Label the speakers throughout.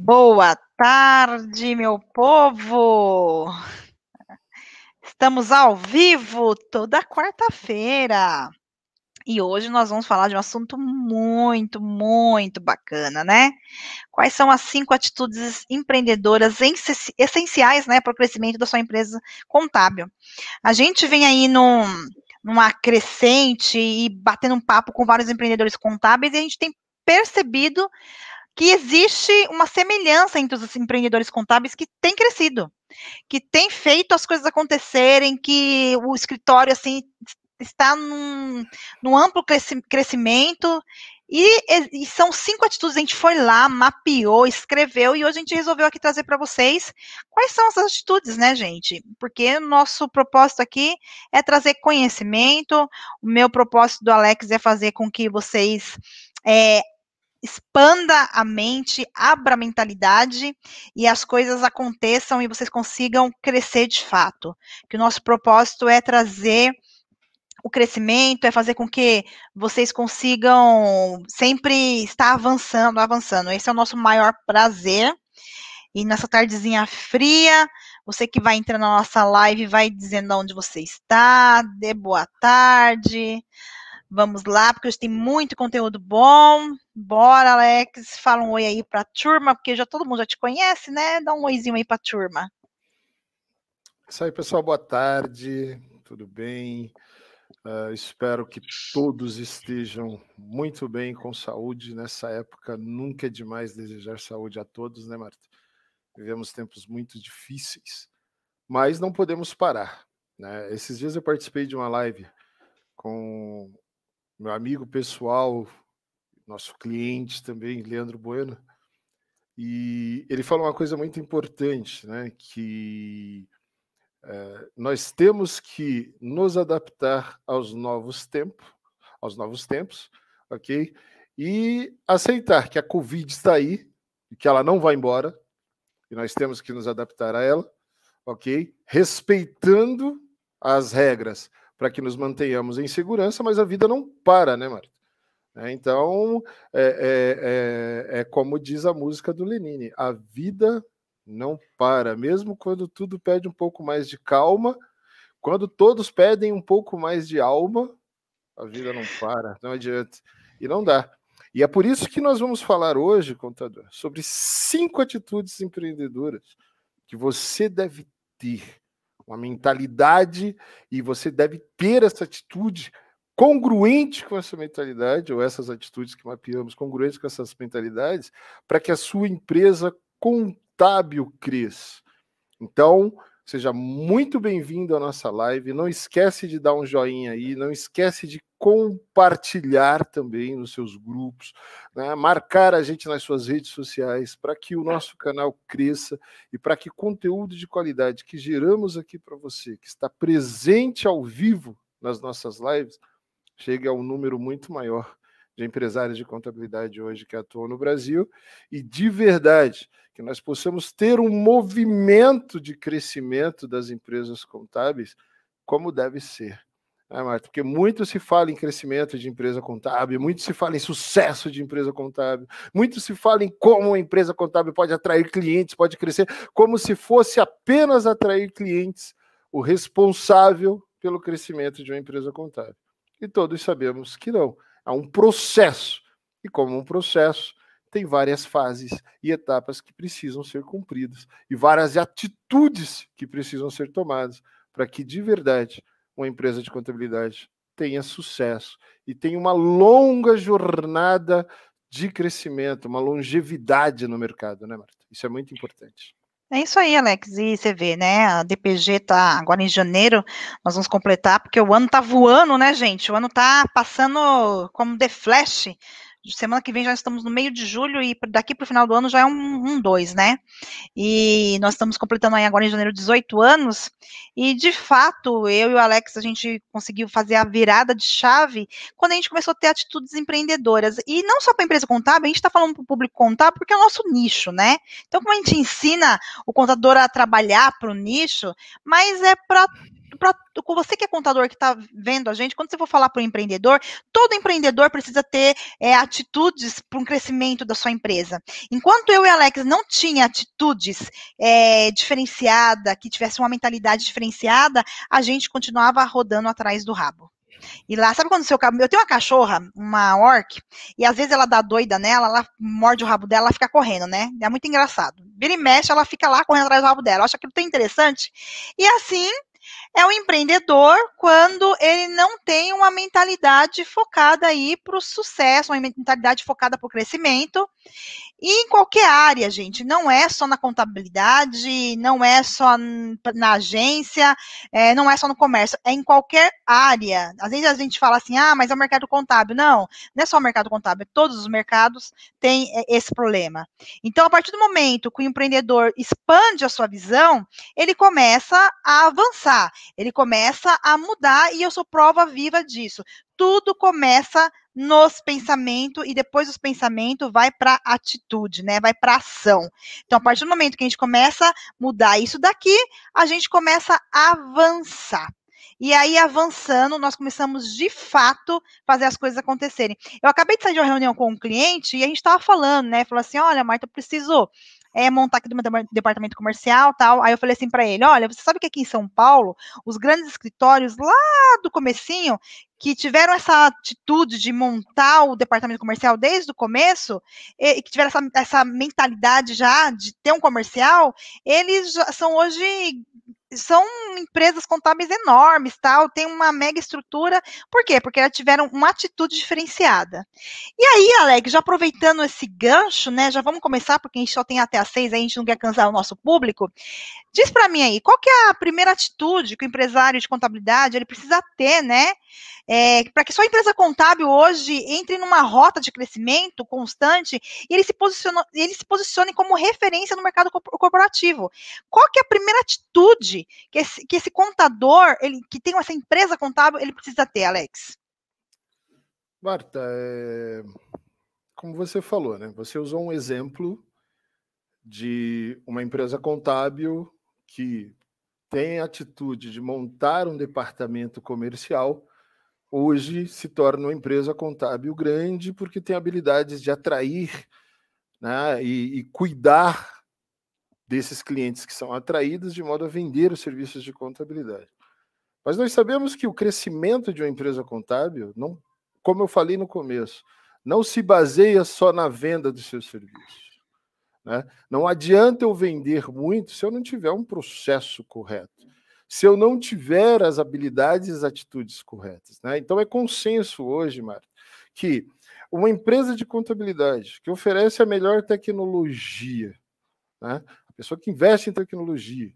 Speaker 1: Boa tarde, meu povo! Estamos ao vivo toda quarta-feira. E hoje nós vamos falar de um assunto muito, muito bacana, né? Quais são as cinco atitudes empreendedoras essenciais, né, para o crescimento da sua empresa contábil? A gente vem aí num, numa crescente e batendo um papo com vários empreendedores contábeis e a gente tem percebido que existe uma semelhança entre os empreendedores contábeis que tem crescido, que tem feito as coisas acontecerem, que o escritório assim está num, num amplo crescimento. E, e, são cinco atitudes. A gente foi lá, mapeou, escreveu e hoje a gente resolveu aqui trazer para vocês quais são essas atitudes, né, gente? Porque o nosso propósito aqui é trazer conhecimento. O meu propósito do Alex é fazer com que vocês é, expanda a mente, abra a mentalidade e as coisas aconteçam e vocês consigam crescer de fato. Que o nosso propósito é trazer o crescimento, é fazer com que vocês consigam sempre estar avançando, avançando. Esse é o nosso maior prazer. E nessa tardezinha fria, você que vai entrar na nossa live vai dizendo onde você está, dê boa tarde. Vamos lá, porque hoje tem muito conteúdo bom. Bora, Alex, fala um oi aí para a turma, porque já todo mundo já te conhece, né? Dá um oizinho aí para a turma.
Speaker 2: Isso aí, pessoal, boa tarde, tudo bem? Uh, espero que todos estejam muito bem, com saúde nessa época. Nunca é demais desejar saúde a todos, né, Marta? Vivemos tempos muito difíceis, mas não podemos parar. Né? Esses dias eu participei de uma live com meu amigo pessoal, nosso cliente também, Leandro Bueno, e ele falou uma coisa muito importante, né? Que é, nós temos que nos adaptar aos novos tempos, aos novos tempos, ok? E aceitar que a Covid está aí, que ela não vai embora, e nós temos que nos adaptar a ela, ok? Respeitando as regras para que nos mantenhamos em segurança, mas a vida não para, né, Marta? É, então, é, é, é, é como diz a música do Lenine: a vida não para, mesmo quando tudo pede um pouco mais de calma, quando todos pedem um pouco mais de alma, a vida não para, não adianta. E não dá. E é por isso que nós vamos falar hoje, contador, sobre cinco atitudes empreendedoras que você deve ter, uma mentalidade, e você deve ter essa atitude congruente com essa mentalidade, ou essas atitudes que mapeamos, congruentes com essas mentalidades, para que a sua empresa contábil cresça. Então, seja muito bem-vindo à nossa live. Não esquece de dar um joinha aí, não esquece de compartilhar também nos seus grupos, né? marcar a gente nas suas redes sociais para que o nosso canal cresça e para que conteúdo de qualidade que geramos aqui para você, que está presente ao vivo nas nossas lives, chegue a um número muito maior de empresários de contabilidade hoje que atuam no Brasil e de verdade que nós possamos ter um movimento de crescimento das empresas contábeis como deve ser. Né, Marta? Porque muito se fala em crescimento de empresa contábil, muito se fala em sucesso de empresa contábil, muito se fala em como a empresa contábil pode atrair clientes, pode crescer, como se fosse apenas atrair clientes o responsável pelo crescimento de uma empresa contábil. E todos sabemos que não a um processo. E como um processo, tem várias fases e etapas que precisam ser cumpridas e várias atitudes que precisam ser tomadas para que de verdade uma empresa de contabilidade tenha sucesso e tenha uma longa jornada de crescimento, uma longevidade no mercado, né, Marta? Isso é muito importante.
Speaker 1: É isso aí, Alex. E você vê, né? A DPG tá agora em janeiro, nós vamos completar, porque o ano tá voando, né, gente? O ano tá passando como The Flash. Semana que vem já estamos no meio de julho e daqui para o final do ano já é um, um dois, né? E nós estamos completando aí agora em janeiro 18 anos. E de fato, eu e o Alex, a gente conseguiu fazer a virada de chave quando a gente começou a ter atitudes empreendedoras. E não só para a empresa contábil, a gente está falando para o público contábil porque é o nosso nicho, né? Então, como a gente ensina o contador a trabalhar para o nicho, mas é para para você que é contador que está vendo a gente, quando você for falar para o empreendedor, todo empreendedor precisa ter é, atitudes para um crescimento da sua empresa. Enquanto eu e Alex não tinha atitudes é, diferenciada, que tivesse uma mentalidade diferenciada, a gente continuava rodando atrás do rabo. E lá, sabe quando o seu Eu tenho uma cachorra, uma orc, e às vezes ela dá doida nela, ela morde o rabo dela, ela fica correndo, né? É muito engraçado. Vira e mexe, ela fica lá correndo atrás do rabo dela. Acha aquilo tão interessante. E assim é o empreendedor quando ele não tem uma mentalidade focada aí para o sucesso, uma mentalidade focada para o crescimento e em qualquer área, gente, não é só na contabilidade, não é só na agência, é, não é só no comércio, é em qualquer área. Às vezes a gente fala assim, ah, mas é o mercado contábil. Não, não é só o mercado contábil, todos os mercados têm é, esse problema. Então, a partir do momento que o empreendedor expande a sua visão, ele começa a avançar, ele começa a mudar, e eu sou prova viva disso tudo começa nos pensamentos e depois dos pensamentos vai para atitude, né? Vai para ação. Então, a partir do momento que a gente começa a mudar isso daqui, a gente começa a avançar. E aí, avançando, nós começamos de fato fazer as coisas acontecerem. Eu acabei de sair de uma reunião com um cliente e a gente estava falando, né? Falou assim: olha, Marta, eu preciso é, montar aqui do meu departamento comercial tal. Aí eu falei assim para ele: olha, você sabe que aqui em São Paulo, os grandes escritórios lá do comecinho, que tiveram essa atitude de montar o departamento comercial desde o começo, e, que tiveram essa, essa mentalidade já de ter um comercial, eles são hoje são empresas contábeis enormes, tal, tem uma mega estrutura. Por quê? Porque elas tiveram uma atitude diferenciada. E aí, Alex, já aproveitando esse gancho, né, já vamos começar, porque a gente só tem até às seis, a gente não quer cansar o nosso público. Diz para mim aí, qual que é a primeira atitude que o empresário de contabilidade ele precisa ter, né, é, para que sua empresa contábil hoje entre numa rota de crescimento constante e ele se, posicione, ele se posicione como referência no mercado corporativo. Qual que é a primeira atitude que esse, que esse contador, ele, que tem essa empresa contábil, ele precisa ter, Alex?
Speaker 2: Marta, é... como você falou, né? Você usou um exemplo de uma empresa contábil que tem a atitude de montar um departamento comercial hoje se torna uma empresa contábil grande porque tem habilidades de atrair né, e, e, cuidar desses clientes que são atraídos de modo a vender os serviços de contabilidade. Mas nós sabemos que o crescimento de uma empresa contábil, não, como eu falei no começo, não se baseia só na venda dos seus serviços. Né? Não adianta eu vender muito se eu não tiver um processo correto se eu não tiver as habilidades e as atitudes corretas. Né? Então é consenso hoje, Marta, que uma empresa de contabilidade que oferece a melhor tecnologia, né? a pessoa que investe em tecnologia,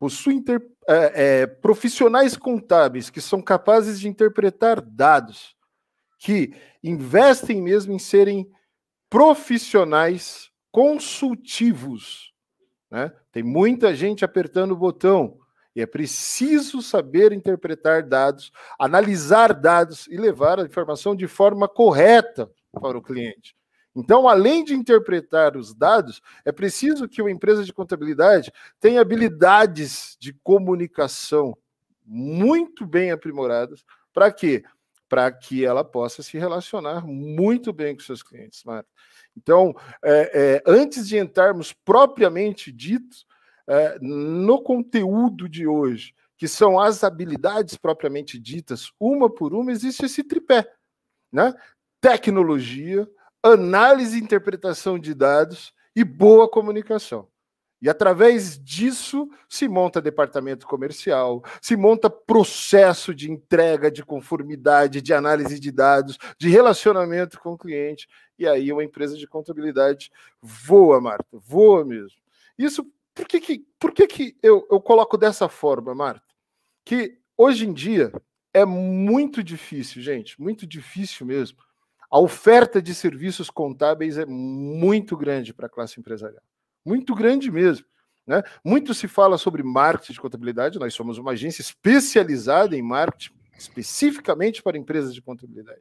Speaker 2: possui inter, é, é, profissionais contábeis que são capazes de interpretar dados, que investem mesmo em serem profissionais consultivos. Né? Tem muita gente apertando o botão, e é preciso saber interpretar dados, analisar dados e levar a informação de forma correta para o cliente. Então, além de interpretar os dados, é preciso que uma empresa de contabilidade tenha habilidades de comunicação muito bem aprimoradas. Para quê? Para que ela possa se relacionar muito bem com seus clientes, Marta. Então, é, é, antes de entrarmos propriamente ditos é, no conteúdo de hoje, que são as habilidades propriamente ditas, uma por uma, existe esse tripé, né? Tecnologia, análise e interpretação de dados e boa comunicação. E através disso se monta departamento comercial, se monta processo de entrega, de conformidade, de análise de dados, de relacionamento com o cliente. E aí uma empresa de contabilidade voa, Marta, voa mesmo. Isso por que, que, por que, que eu, eu coloco dessa forma, Marta? Que hoje em dia é muito difícil, gente, muito difícil mesmo. A oferta de serviços contábeis é muito grande para a classe empresarial. Muito grande mesmo. Né? Muito se fala sobre marketing de contabilidade, nós somos uma agência especializada em marketing, especificamente para empresas de contabilidade.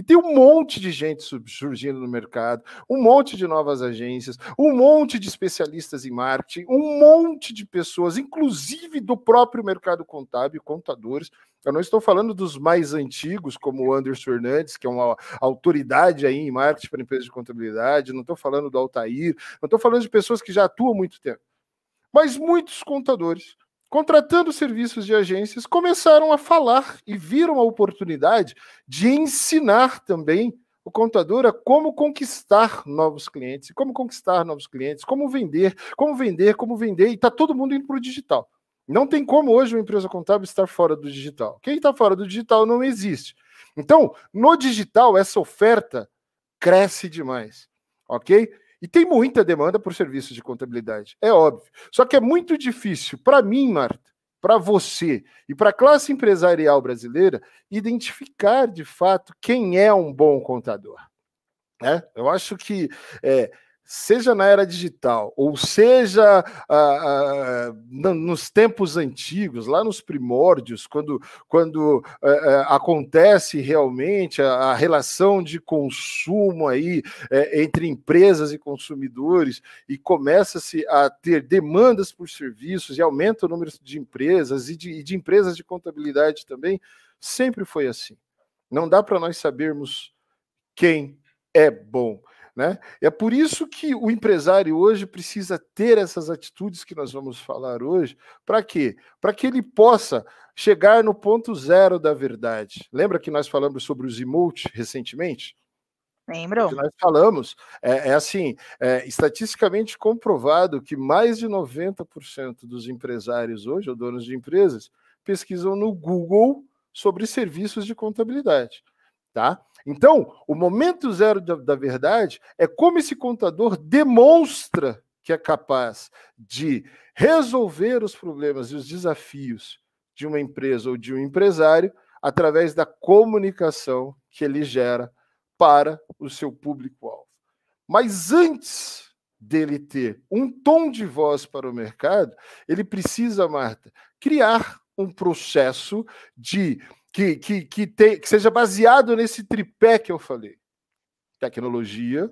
Speaker 2: E tem um monte de gente surgindo no mercado, um monte de novas agências, um monte de especialistas em marketing, um monte de pessoas, inclusive do próprio mercado contábil, contadores. Eu não estou falando dos mais antigos, como o Anderson Fernandes, que é uma autoridade aí em marketing para empresas de contabilidade, não estou falando do Altair, não estou falando de pessoas que já atuam há muito tempo. Mas muitos contadores contratando serviços de agências, começaram a falar e viram a oportunidade de ensinar também o contador a como conquistar novos clientes, como conquistar novos clientes, como vender, como vender, como vender, e está todo mundo indo para o digital. Não tem como hoje uma empresa contábil estar fora do digital. Quem está fora do digital não existe. Então, no digital, essa oferta cresce demais, ok? E tem muita demanda por serviços de contabilidade, é óbvio. Só que é muito difícil para mim, Marta, para você e para a classe empresarial brasileira identificar de fato quem é um bom contador. É, eu acho que é, seja na era digital, ou seja ah, ah, nos tempos antigos, lá nos primórdios, quando, quando eh, acontece realmente a, a, relação de consumo aí eh, entre empresas e consumidores, e começa-se a ter demandas por serviços e aumenta o número de empresas e de, e de empresas de contabilidade também, sempre foi assim. Não dá para nós sabermos quem é bom. Né? É por isso que o empresário hoje precisa ter essas atitudes que nós vamos falar hoje. Para quê? Para que ele possa chegar no ponto zero da verdade. Lembra que nós falamos sobre os emote recentemente?
Speaker 1: Lembro.
Speaker 2: Que nós falamos. É, é assim, é estatisticamente comprovado que mais de 90% dos empresários hoje, ou donos de empresas, pesquisam no Google sobre serviços de contabilidade. Tá? Então, o momento zero da, da verdade é como esse contador demonstra que é capaz de resolver os problemas e os desafios de uma empresa ou de um empresário através da comunicação que ele gera para o seu público-alvo. Mas antes dele ter um tom de voz para o mercado, ele precisa, Marta, criar um processo de que, que, que, tem, que seja baseado nesse tripé que eu falei: tecnologia,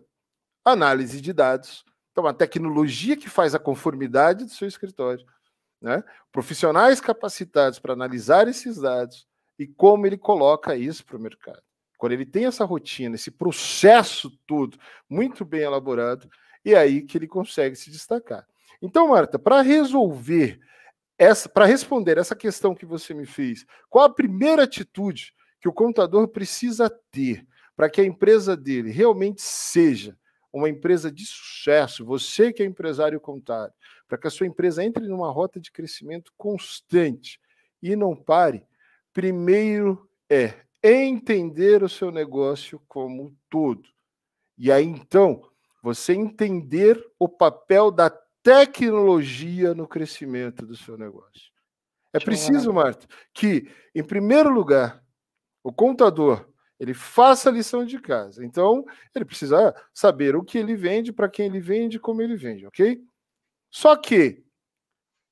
Speaker 2: análise de dados. Então, a tecnologia que faz a conformidade do seu escritório, né? profissionais capacitados para analisar esses dados e como ele coloca isso para o mercado. Quando ele tem essa rotina, esse processo todo muito bem elaborado, é aí que ele consegue se destacar. Então, Marta, para resolver para responder essa questão que você me fez, qual a primeira atitude que o contador precisa ter para que a empresa dele realmente seja uma empresa de sucesso, você que é empresário contábil, para que a sua empresa entre numa rota de crescimento constante e não pare, primeiro é entender o seu negócio como um todo. E aí então, você entender o papel da tecnologia no crescimento do seu negócio. É preciso, Marta, que, em primeiro lugar, o contador ele faça a lição de casa. Então, ele precisa saber o que ele vende, para quem ele vende, como ele vende, ok? Só que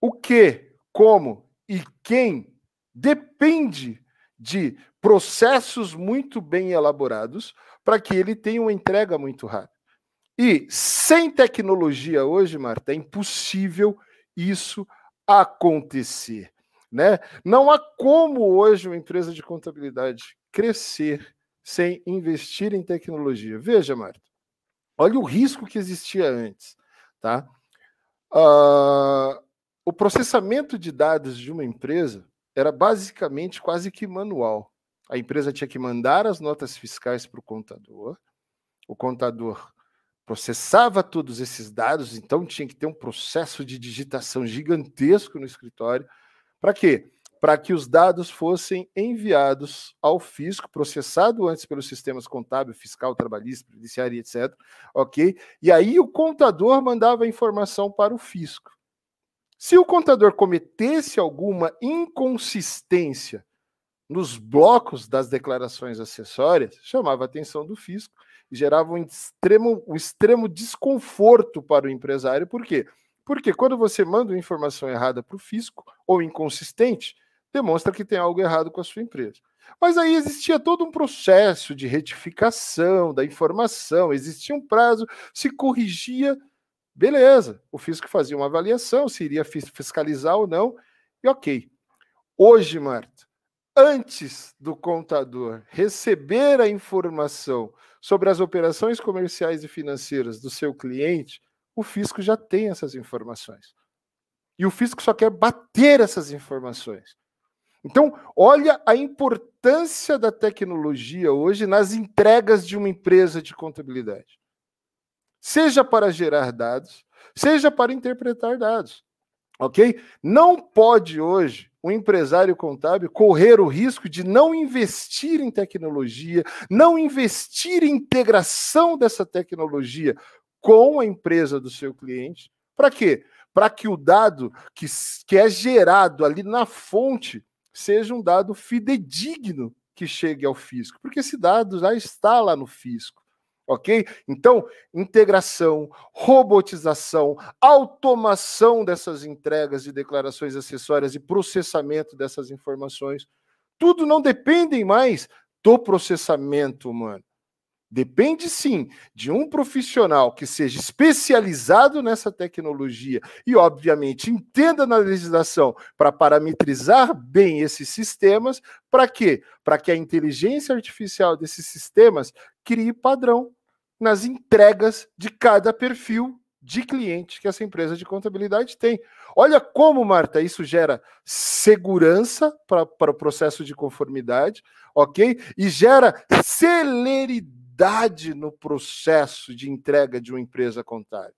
Speaker 2: o que, como e quem depende de processos muito bem elaborados para que ele tenha uma entrega muito rápida. E sem tecnologia hoje, Marta, é impossível isso acontecer. Né? Não há como hoje uma empresa de contabilidade crescer sem investir em tecnologia. Veja, Marta, olha o risco que existia antes. Tá? Uh, o processamento de dados de uma empresa era basicamente quase que manual. A empresa tinha que mandar as notas fiscais para o contador, o contador processava todos esses dados, então tinha que ter um processo de digitação gigantesco no escritório. Para quê? Para que os dados fossem enviados ao fisco, processado antes pelos sistemas contábil, fiscal, trabalhista, previdenciário, etc. Ok? E aí o contador mandava a informação para o fisco. Se o contador cometesse alguma inconsistência nos blocos das declarações acessórias, chamava a atenção do fisco gerava um extremo, um extremo desconforto para o empresário. Por quê? Porque quando você manda uma informação errada para o fisco ou inconsistente, demonstra que tem algo errado com a sua empresa. Mas aí existia todo um processo de retificação da informação, existia um prazo, se corrigia, beleza. O fisco fazia uma avaliação, se iria fiscalizar ou não, e ok. Hoje, Marta, antes do contador receber a informação sobre as operações comerciais e financeiras do seu cliente, o fisco já tem essas informações. E o fisco só quer bater essas informações. Então, olha a importância da tecnologia hoje nas entregas de uma empresa de contabilidade. Seja para gerar dados, seja para interpretar dados. Ok? Não pode hoje o empresário contábil correr o risco de não investir em tecnologia, não investir em integração dessa tecnologia com a empresa do seu cliente. Para quê? Para que o dado que, que é gerado ali na fonte seja um dado fidedigno que chegue ao fisco, porque esse dado já está lá no fisco. Ok? Então, integração, robotização, automação dessas entregas de declarações acessórias e processamento dessas informações, tudo não dependem mais do processamento humano. Depende sim de um profissional que seja especializado nessa tecnologia e, obviamente, entenda na legislação para parametrizar bem esses sistemas. Para quê? Para que a inteligência artificial desses sistemas crie padrão nas entregas de cada perfil de cliente que essa empresa de contabilidade tem. Olha como, Marta, isso gera segurança para o processo de conformidade, ok? E gera celeridade no processo de entrega de uma empresa contábil.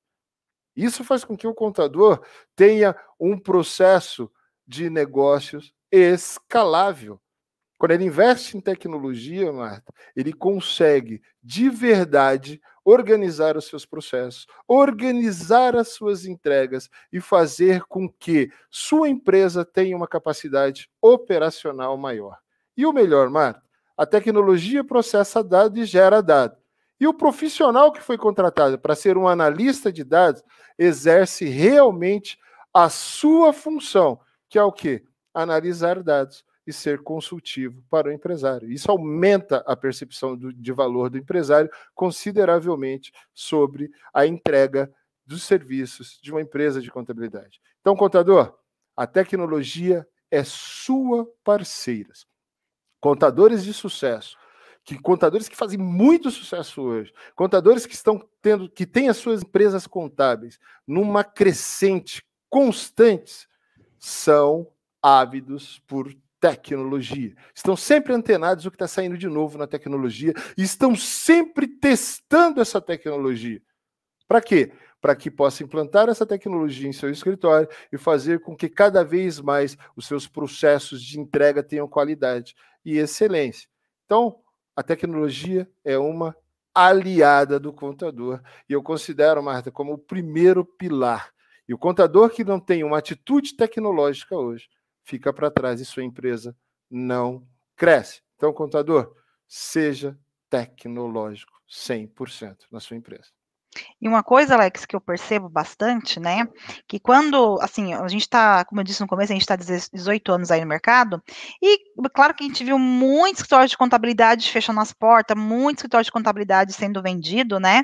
Speaker 2: Isso faz com que o contador tenha um processo de negócios escalável. Quando ele investe em tecnologia, Marta, ele consegue de verdade organizar os seus processos, organizar as suas entregas e fazer com que sua empresa tenha uma capacidade operacional maior. E o melhor, Marta, a tecnologia processa dado e gera dado. E o profissional que foi contratado para ser um analista de dados exerce realmente a sua função, que é o quê? Analisar dados e ser consultivo para o empresário. Isso aumenta a percepção do, de valor do empresário consideravelmente sobre a entrega dos serviços de uma empresa de contabilidade. Então, contador, a tecnologia é sua parceira contadores de sucesso, que contadores que fazem muito sucesso hoje, contadores que estão tendo, que têm as suas empresas contábeis numa crescente constante, são ávidos por tecnologia. Estão sempre antenados o que está saindo de novo na tecnologia e estão sempre testando essa tecnologia. Para quê? Para que possa implantar essa tecnologia em seu escritório e fazer com que cada vez mais os seus processos de entrega tenham qualidade e excelência. Então, a tecnologia é uma aliada do contador. E eu considero, Marta, como o primeiro pilar. E o contador que não tem uma atitude tecnológica hoje fica para trás e sua empresa não cresce. Então, contador, seja tecnológico 100% na sua empresa.
Speaker 1: E uma coisa, Alex, que eu percebo bastante, né, que quando, assim, a gente está, como eu disse no começo, a gente está 18 anos aí no mercado, e claro que a gente viu muitos escritórios de contabilidade fechando as portas, muitos escritórios de contabilidade sendo vendido, né,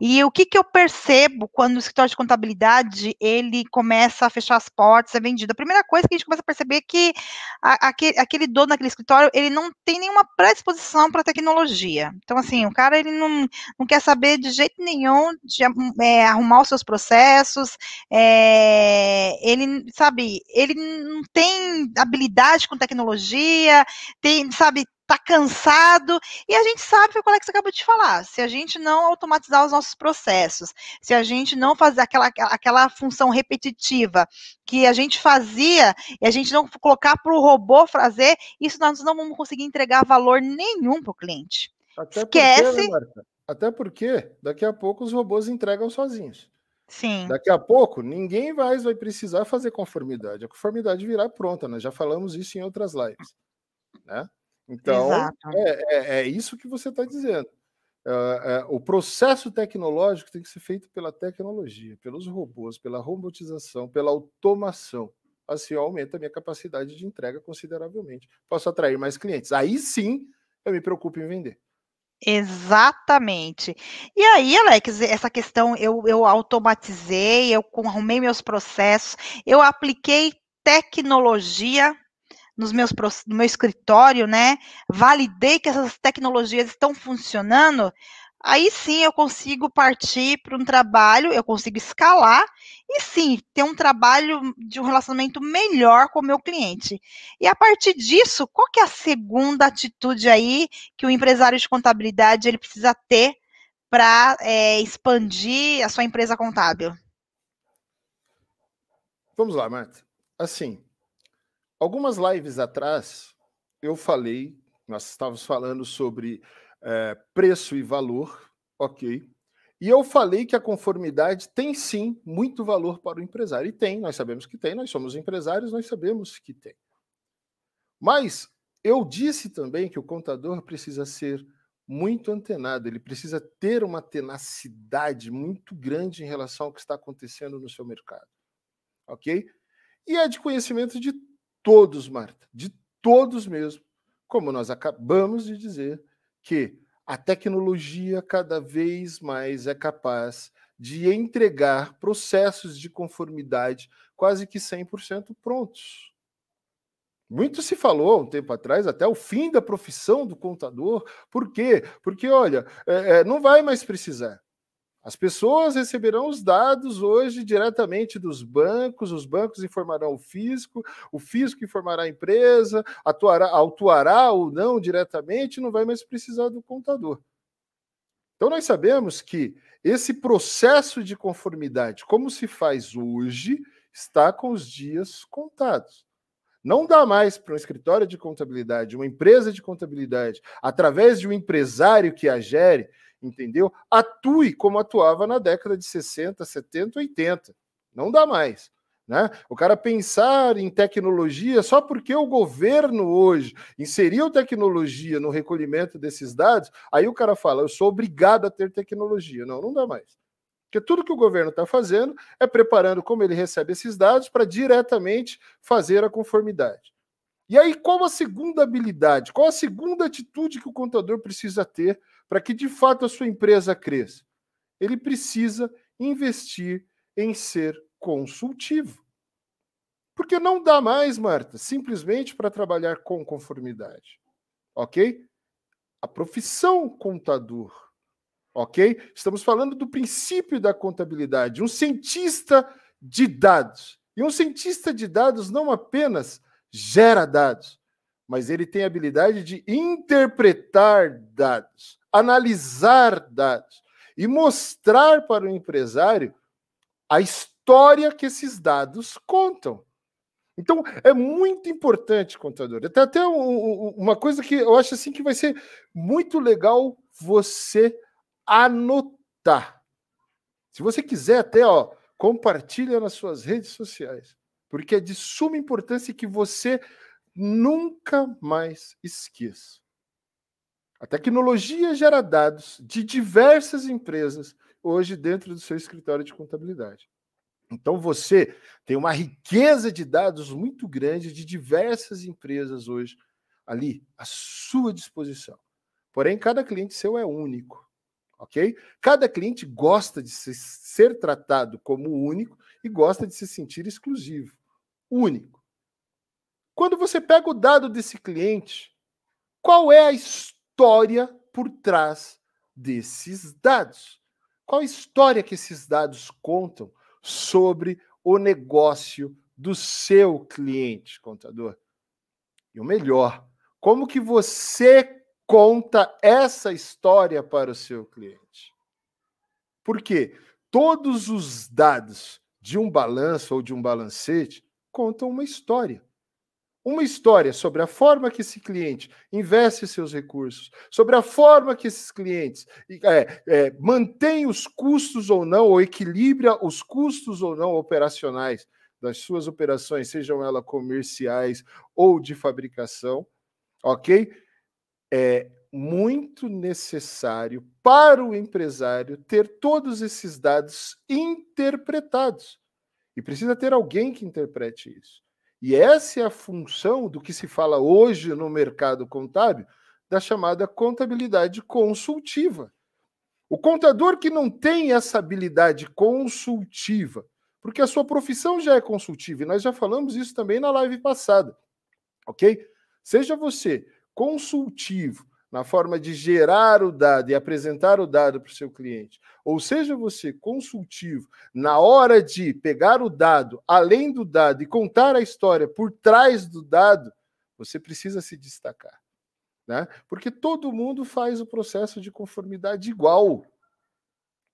Speaker 1: e o que que eu percebo quando o escritório de contabilidade, ele começa a fechar as portas, é vendido? A primeira coisa que a gente começa a perceber é que a, aquele, aquele dono daquele escritório, ele não tem nenhuma predisposição para tecnologia. Então, assim, o cara, ele não, não quer saber de jeito nenhum de é, arrumar os seus processos, é, ele, sabe, ele não tem habilidade com tecnologia, tem, sabe, tá cansado, e a gente sabe o que o Alex acabou de falar, se a gente não automatizar os nossos processos, se a gente não fazer aquela, aquela função repetitiva que a gente fazia, e a gente não colocar para o robô fazer, isso nós não vamos conseguir entregar valor nenhum para o cliente.
Speaker 2: Até Esquece. Porque, né, até porque daqui a pouco os robôs entregam sozinhos.
Speaker 1: Sim.
Speaker 2: Daqui a pouco ninguém mais vai precisar fazer conformidade. A conformidade virá pronta, nós já falamos isso em outras lives. Né? Então, é, é, é, isso que você está dizendo. É, é, o processo tecnológico tem que ser feito pela tecnologia, pelos robôs, pela robotização, pela automação. assim eu aumento a minha capacidade de entrega consideravelmente. Posso atrair mais clientes. Aí sim eu me preocupo em vender.
Speaker 1: Exatamente. E aí, Alex, essa questão eu, eu automatizei, eu arrumei meus processos, eu apliquei tecnologia nos meus, no meu escritório, né? Validei que essas tecnologias estão funcionando aí sim eu consigo partir para um trabalho, eu consigo escalar e sim ter um trabalho de um relacionamento melhor com o meu cliente. E a partir disso, qual que é a segunda atitude aí que o empresário de contabilidade ele precisa ter para é, expandir a sua empresa contábil?
Speaker 2: Vamos lá, Marta. Assim, algumas lives atrás eu falei, nós estávamos falando sobre é, preço e valor, ok. E eu falei que a conformidade tem sim muito valor para o empresário. E tem, nós sabemos que tem, nós somos empresários, nós sabemos que tem. Mas eu disse também que o contador precisa ser muito antenado, ele precisa ter uma tenacidade muito grande em relação ao que está acontecendo no seu mercado. Ok? E é de conhecimento de todos, Marta, de todos mesmo. Como nós acabamos de dizer, que a tecnologia cada vez mais é capaz de entregar processos de conformidade quase que 100% prontos. Muito se falou um tempo atrás, até o fim da profissão do contador. Por quê? Porque, olha, é, é, não vai mais precisar. As pessoas receberão os dados hoje diretamente dos bancos, os bancos informarão o fisco, o fisco informará a empresa, atuará, autuará ou não diretamente, não vai mais precisar do contador. Então, nós sabemos que esse processo de conformidade, como se faz hoje, está com os dias contados. Não dá mais para um escritório de contabilidade, uma empresa de contabilidade, através de um empresário que a gere, entendeu? Atue como atuava na década de 60, 70, 80. Não dá mais. Né? O cara pensar em tecnologia só porque o governo hoje inseriu tecnologia no recolhimento desses dados, aí o cara fala, eu sou obrigado a ter tecnologia. Não, não dá mais. Porque tudo que o governo está fazendo é preparando como ele recebe esses dados para diretamente fazer a conformidade. E aí, qual a segunda habilidade, qual a segunda atitude que o contador precisa ter para que de fato a sua empresa cresça? Ele precisa investir em ser consultivo. Porque não dá mais, Marta, simplesmente para trabalhar com conformidade. Ok? A profissão contador. Ok? Estamos falando do princípio da contabilidade. Um cientista de dados. E um cientista de dados não apenas gera dados, mas ele tem a habilidade de interpretar dados analisar dados e mostrar para o empresário a história que esses dados contam. Então, é muito importante, contador. Tem até um, uma coisa que eu acho assim que vai ser muito legal você anotar. Se você quiser até, ó, compartilha nas suas redes sociais, porque é de suma importância que você nunca mais esqueça. A tecnologia gera dados de diversas empresas hoje dentro do seu escritório de contabilidade. Então você tem uma riqueza de dados muito grande de diversas empresas hoje ali à sua disposição. Porém, cada cliente seu é único, ok? Cada cliente gosta de ser tratado como único e gosta de se sentir exclusivo, único. Quando você pega o dado desse cliente, qual é a história? História por trás desses dados. Qual a história que esses dados contam sobre o negócio do seu cliente, contador? E o melhor, como que você conta essa história para o seu cliente? Porque todos os dados de um balanço ou de um balancete contam uma história uma história sobre a forma que esse cliente investe seus recursos, sobre a forma que esses clientes é, é, mantêm os custos ou não, ou equilibra os custos ou não operacionais das suas operações, sejam elas comerciais ou de fabricação, ok? É muito necessário para o empresário ter todos esses dados interpretados. E precisa ter alguém que interprete isso. E essa é a função do que se fala hoje no mercado contábil, da chamada contabilidade consultiva. O contador que não tem essa habilidade consultiva, porque a sua profissão já é consultiva, e nós já falamos isso também na live passada, ok? Seja você consultivo na forma de gerar o dado e apresentar o dado para o seu cliente, ou seja você consultivo na hora de pegar o dado, além do dado e contar a história por trás do dado, você precisa se destacar. Né? Porque todo mundo faz o processo de conformidade igual.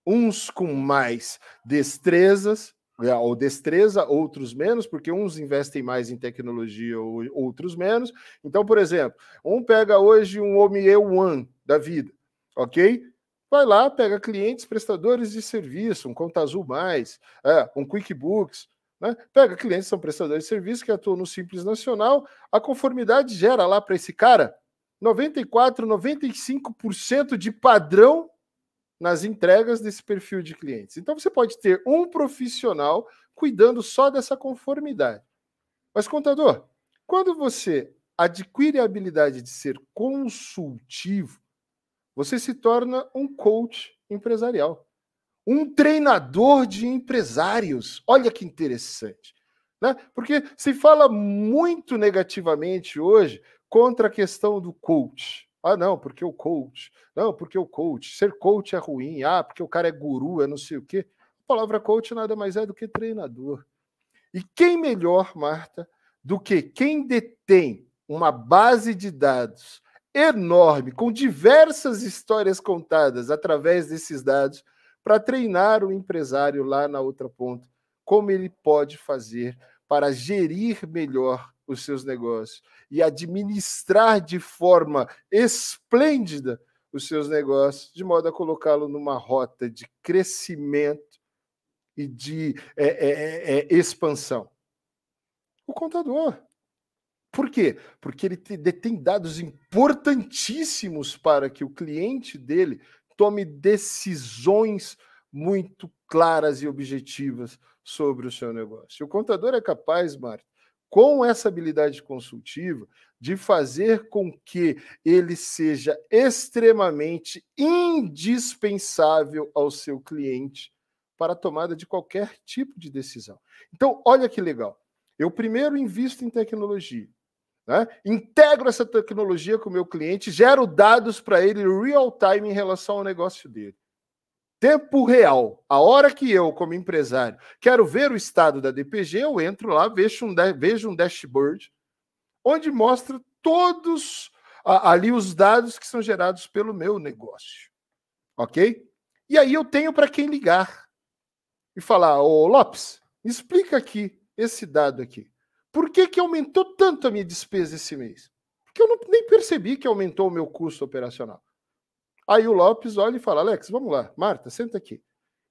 Speaker 2: Uns com mais destrezas, ou destreza, outros menos, porque uns investem mais em tecnologia, ou outros menos. Então, por exemplo, um pega hoje um OME One da vida, ok? Vai lá, pega clientes, prestadores de serviço, um Conta Azul Mais, é, um QuickBooks, né? Pega clientes são prestadores de serviço que atuam no Simples Nacional, a conformidade gera lá para esse cara 94, 95% de padrão nas entregas desse perfil de clientes. Então você pode ter um profissional cuidando só dessa conformidade. Mas, contador, quando você adquire a habilidade de ser consultivo, você se torna um coach empresarial, um treinador de empresários. Olha que interessante. Né? Porque se fala muito negativamente hoje contra a questão do coach. Ah, não, porque o coach. Não, porque o coach. Ser coach é ruim. Ah, porque o cara é guru, é não sei o quê. A palavra coach nada mais é do que treinador. E quem melhor, Marta, do que quem detém uma base de dados enorme, com diversas histórias contadas através desses dados, para treinar o empresário lá na outra ponta, como ele pode fazer para gerir melhor os seus negócios e administrar de forma esplêndida os seus negócios, de modo a colocá-lo numa rota de crescimento e de é, é, é, é expansão. O contador. Por quê? Porque ele detém dados importantíssimos para que o cliente dele tome decisões muito claras e objetivas sobre o seu negócio. O contador é capaz, Marta, com essa habilidade consultiva, de fazer com que ele seja extremamente indispensável ao seu cliente para a tomada de qualquer tipo de decisão. Então, olha que legal. Eu primeiro invisto em tecnologia, né? integro essa tecnologia com o meu cliente, gero dados para ele real time em relação ao negócio dele tempo real, a hora que eu, como empresário, quero ver o estado da DPG, eu entro lá, vejo um, vejo um dashboard onde mostra todos ali os dados que são gerados pelo meu negócio. Ok? E aí eu tenho para quem ligar e falar: Ô Lopes, me explica aqui esse dado aqui. Por que, que aumentou tanto a minha despesa esse mês? Porque eu não, nem percebi que aumentou o meu custo operacional. Aí o Lopes olha e fala: Alex, vamos lá, Marta, senta aqui.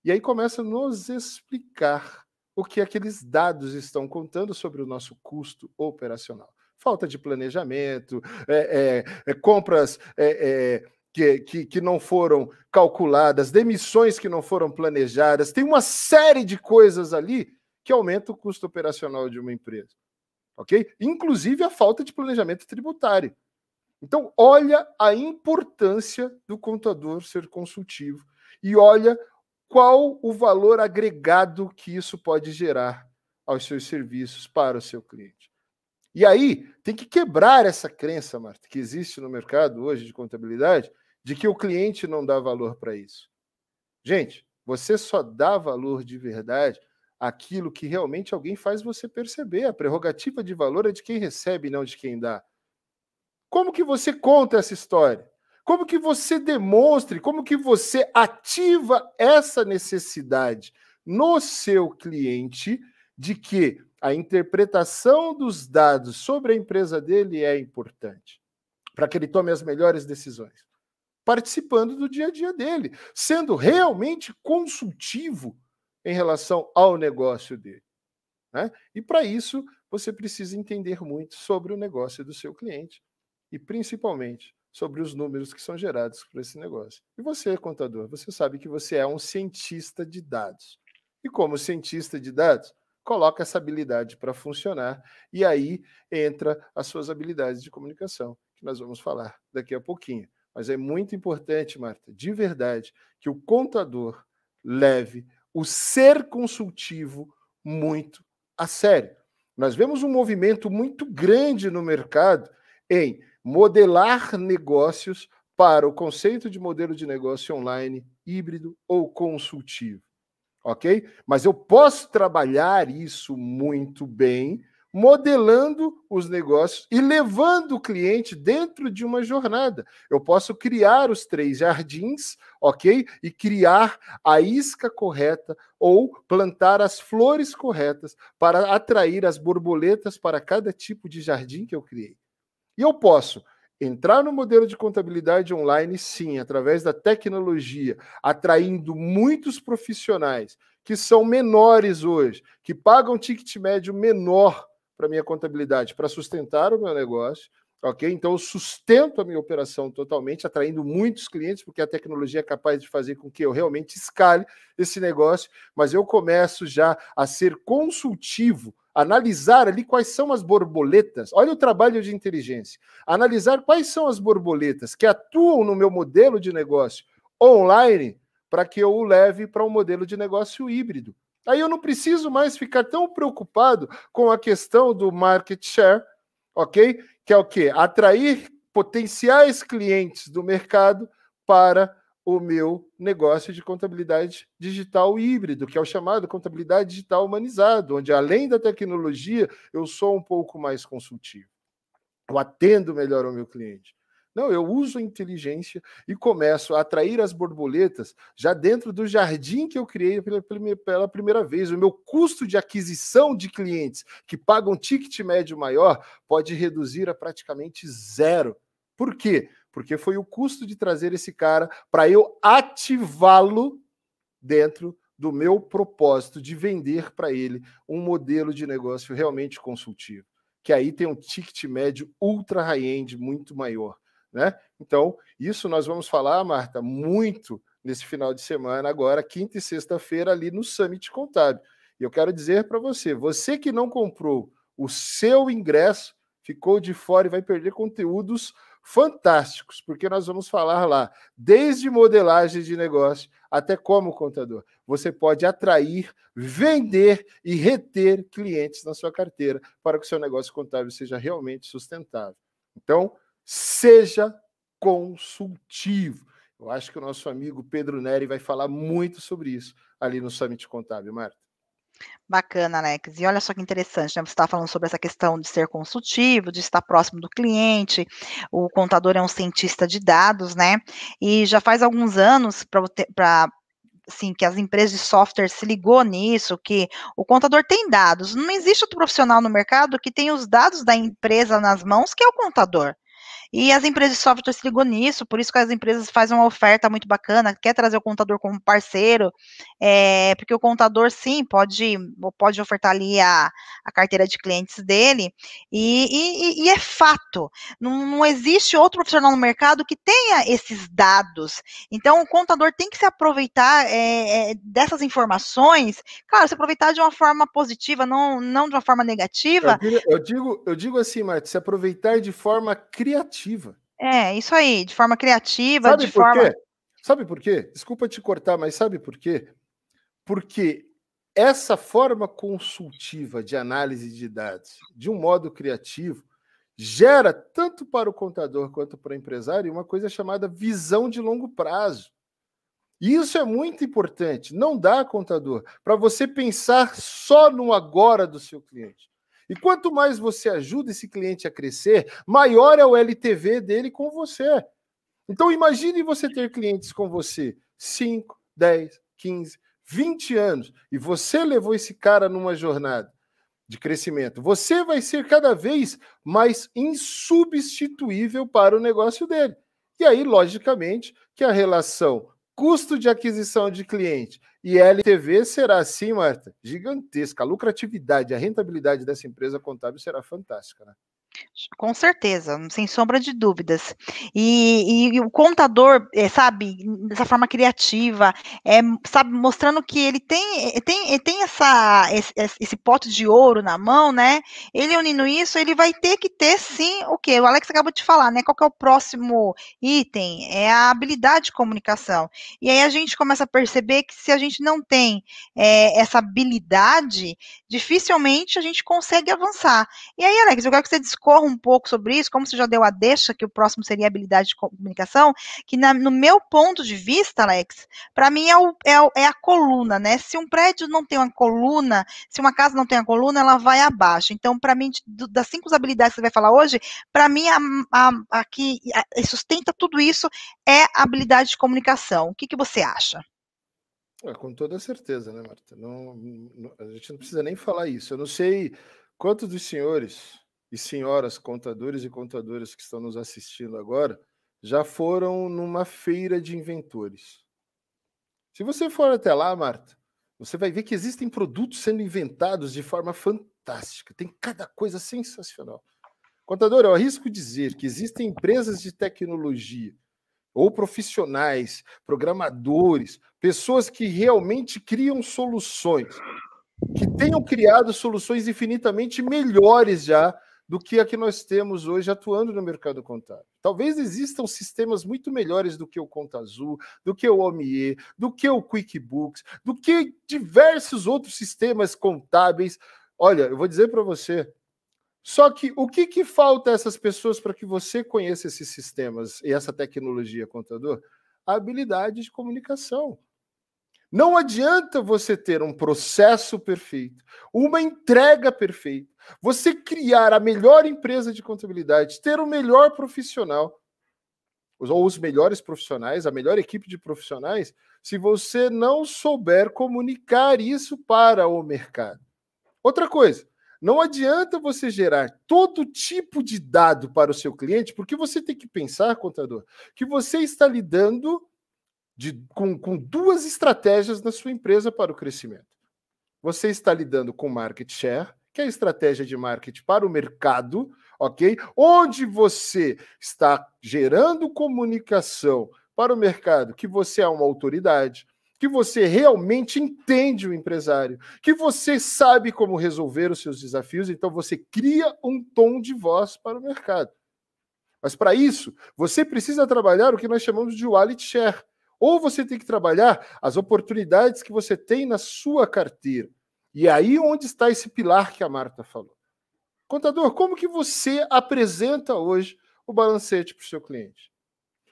Speaker 2: E aí começa a nos explicar o que aqueles dados estão contando sobre o nosso custo operacional. Falta de planejamento, é, é, é, compras é, é, que, que, que não foram calculadas, demissões que não foram planejadas, tem uma série de coisas ali que aumenta o custo operacional de uma empresa. Ok? Inclusive a falta de planejamento tributário. Então, olha a importância do contador ser consultivo e olha qual o valor agregado que isso pode gerar aos seus serviços para o seu cliente. E aí, tem que quebrar essa crença, Marta, que existe no mercado hoje de contabilidade, de que o cliente não dá valor para isso. Gente, você só dá valor de verdade aquilo que realmente alguém faz você perceber. A prerrogativa de valor é de quem recebe, não de quem dá. Como que você conta essa história? Como que você demonstre, como que você ativa essa necessidade no seu cliente de que a interpretação dos dados sobre a empresa dele é importante para que ele tome as melhores decisões, participando do dia a dia dele, sendo realmente consultivo em relação ao negócio dele. Né? E para isso, você precisa entender muito sobre o negócio do seu cliente e principalmente sobre os números que são gerados por esse negócio. E você, contador, você sabe que você é um cientista de dados. E como cientista de dados, coloca essa habilidade para funcionar e aí entra as suas habilidades de comunicação, que nós vamos falar daqui a pouquinho. Mas é muito importante, Marta, de verdade, que o contador leve o ser consultivo muito a sério. Nós vemos um movimento muito grande no mercado em modelar negócios para o conceito de modelo de negócio online, híbrido ou consultivo. Ok? Mas eu posso trabalhar isso muito bem modelando os negócios e levando o cliente dentro de uma jornada. Eu posso criar os três jardins, ok? E criar a isca correta ou plantar as flores corretas para atrair as borboletas para cada tipo de jardim que eu criei. E eu posso entrar no modelo de contabilidade online, sim, através da tecnologia, atraindo muitos profissionais que são menores hoje, que pagam ticket médio menor para minha contabilidade, para sustentar o meu negócio, ok? Então eu sustento a minha operação totalmente, atraindo muitos clientes, porque a tecnologia é capaz de fazer com que eu realmente escale esse negócio, mas eu começo já a ser consultivo, analisar ali quais são as borboletas. Olha o trabalho de inteligência. Analisar quais são as borboletas que atuam no meu modelo de negócio online para que eu o leve para um modelo de negócio híbrido. Aí eu não preciso mais ficar tão preocupado com a questão do market share, ok? Que é o quê? Atrair potenciais clientes do mercado para o meu negócio de contabilidade digital híbrido, que é o chamado contabilidade digital humanizado, onde além da tecnologia, eu sou um pouco mais consultivo. Eu atendo melhor ao meu cliente. Não, eu uso a inteligência e começo a atrair as borboletas já dentro do jardim que eu criei pela, primeira vez. O meu custo de aquisição de clientes que pagam ticket médio maior pode reduzir a praticamente zero. Por quê? Porque foi o custo de trazer esse cara para eu ativá-lo dentro do meu propósito de vender para ele um modelo de negócio realmente consultivo, que aí tem um ticket médio ultra high-end muito maior. Né? Então, isso nós vamos falar, Marta, muito nesse final de semana, agora, quinta e sexta-feira, ali no Summit Contábil. E eu quero dizer para você: você que não comprou o seu ingresso, ficou de fora e vai perder conteúdos fantásticos, porque nós vamos falar lá, desde modelagem de negócio até como contador. Você pode atrair, vender e reter clientes na sua carteira para que o seu negócio contábil seja realmente sustentável. Então, seja consultivo. Eu acho que o nosso amigo Pedro Neri vai falar muito sobre isso ali no Summit Contábil, Marta.
Speaker 1: Bacana, Alex. E olha só que interessante, né? Você está falando sobre essa questão de ser consultivo, de estar próximo do cliente. O contador é um cientista de dados, né? E já faz alguns anos para assim, que as empresas de software se ligou nisso, que o contador tem dados. Não existe outro profissional no mercado que tem os dados da empresa nas mãos, que é o contador. E as empresas de software se ligou nisso, por isso que as empresas fazem uma oferta muito bacana, quer trazer o contador como parceiro, é, porque o contador, sim, pode, pode ofertar ali a, a carteira de clientes dele, e, e, e é fato, não, não, existe outro profissional no mercado que tenha esses dados. Então, o contador tem que se aproveitar é, dessas informações, claro, se aproveitar de uma forma positiva, não, não de uma forma negativa.
Speaker 2: Eu digo, eu digo, eu digo assim, Marta, se aproveitar de forma criativa criativa.
Speaker 1: É, isso aí, de forma criativa,
Speaker 2: sabe
Speaker 1: de
Speaker 2: por
Speaker 1: forma.
Speaker 2: Quê? Sabe por quê? Desculpa te cortar, mas sabe por quê? Porque essa forma consultiva de análise de dados, de um modo criativo, gera tanto para o contador quanto para o empresário uma coisa chamada visão de longo prazo. E isso é muito importante. Não dá, contador, para você pensar só no agora do seu cliente. E quanto mais você ajuda esse cliente a crescer, maior é o LTV dele com você. Então imagine você ter clientes com você 5, 10, 15, 20 anos e você levou esse cara numa jornada de crescimento. Você vai ser cada vez mais insubstituível para o negócio dele. E aí, logicamente, que a relação custo de aquisição de cliente e LTV será assim, Marta, gigantesca. A lucratividade, a rentabilidade dessa empresa contábil será fantástica, né?
Speaker 1: Com certeza, sem sombra de dúvidas. E, e o contador, é, sabe, dessa forma criativa, é, sabe, mostrando que ele tem, eh, tem, tem essa, esse, esse pote de ouro na mão, né? Ele unindo isso, ele vai ter que ter sim o que? O Alex acabou de falar, né? Qual é o próximo item? É a habilidade de comunicação. E aí a gente começa a perceber que se a gente não tem é, essa habilidade, dificilmente a gente consegue avançar. E aí, Alex, eu quero que você um pouco sobre isso, como você já deu a deixa, que o próximo seria habilidade de comunicação, que na, no meu ponto de vista, Alex, para mim é, o, é, é, a coluna, né? Se um prédio não tem uma coluna, se uma casa não tem uma coluna, ela vai abaixo. Então, para mim, das cinco habilidades que você vai falar hoje, para mim, a, a, a que a, sustenta tudo isso é a habilidade de comunicação. O que, que você acha?
Speaker 2: É, com toda certeza, né, Marta? Não, não, a gente não precisa nem falar isso. Eu não sei quantos dos senhores e senhoras contadores e contadoras que estão nos assistindo agora já foram numa feira de inventores. Se você for até lá, Marta, você vai ver que existem produtos sendo inventados de forma fantástica. Tem cada coisa sensacional. Contador, eu arrisco dizer que existem empresas de tecnologia ou profissionais, programadores, pessoas que realmente criam soluções, que tenham criado soluções infinitamente melhores já do que a que nós temos hoje atuando no mercado contábil. Talvez existam sistemas muito melhores do que o Conta Azul, do que o OMIE, do que o QuickBooks, do que diversos outros sistemas contábeis. Olha, eu vou dizer para você, só que o que, que falta a essas pessoas para que você conheça esses sistemas e essa tecnologia, contador? A habilidade de comunicação. Não adianta você ter um processo perfeito, uma entrega perfeita, você criar a melhor empresa de contabilidade, ter o melhor profissional, ou os melhores profissionais, a melhor equipe de profissionais, se você não souber comunicar isso para o mercado. Outra coisa, não adianta você gerar todo tipo de dado para o seu cliente, porque você tem que pensar, contador, que você está lidando de, com, com duas estratégias na sua empresa para o crescimento. Você está lidando com market share, que é a estratégia de marketing para o mercado, ok? Onde você está gerando comunicação para o mercado, que você é uma autoridade, que você realmente entende o empresário, que você sabe como resolver os seus desafios, então você cria um tom de voz para o mercado. Mas para isso, você precisa trabalhar o que nós chamamos de wallet share. Ou você tem que trabalhar as oportunidades que você tem na sua carteira. E aí onde está esse pilar que a Marta falou. Contador, como que você apresenta hoje o balancete para o seu cliente?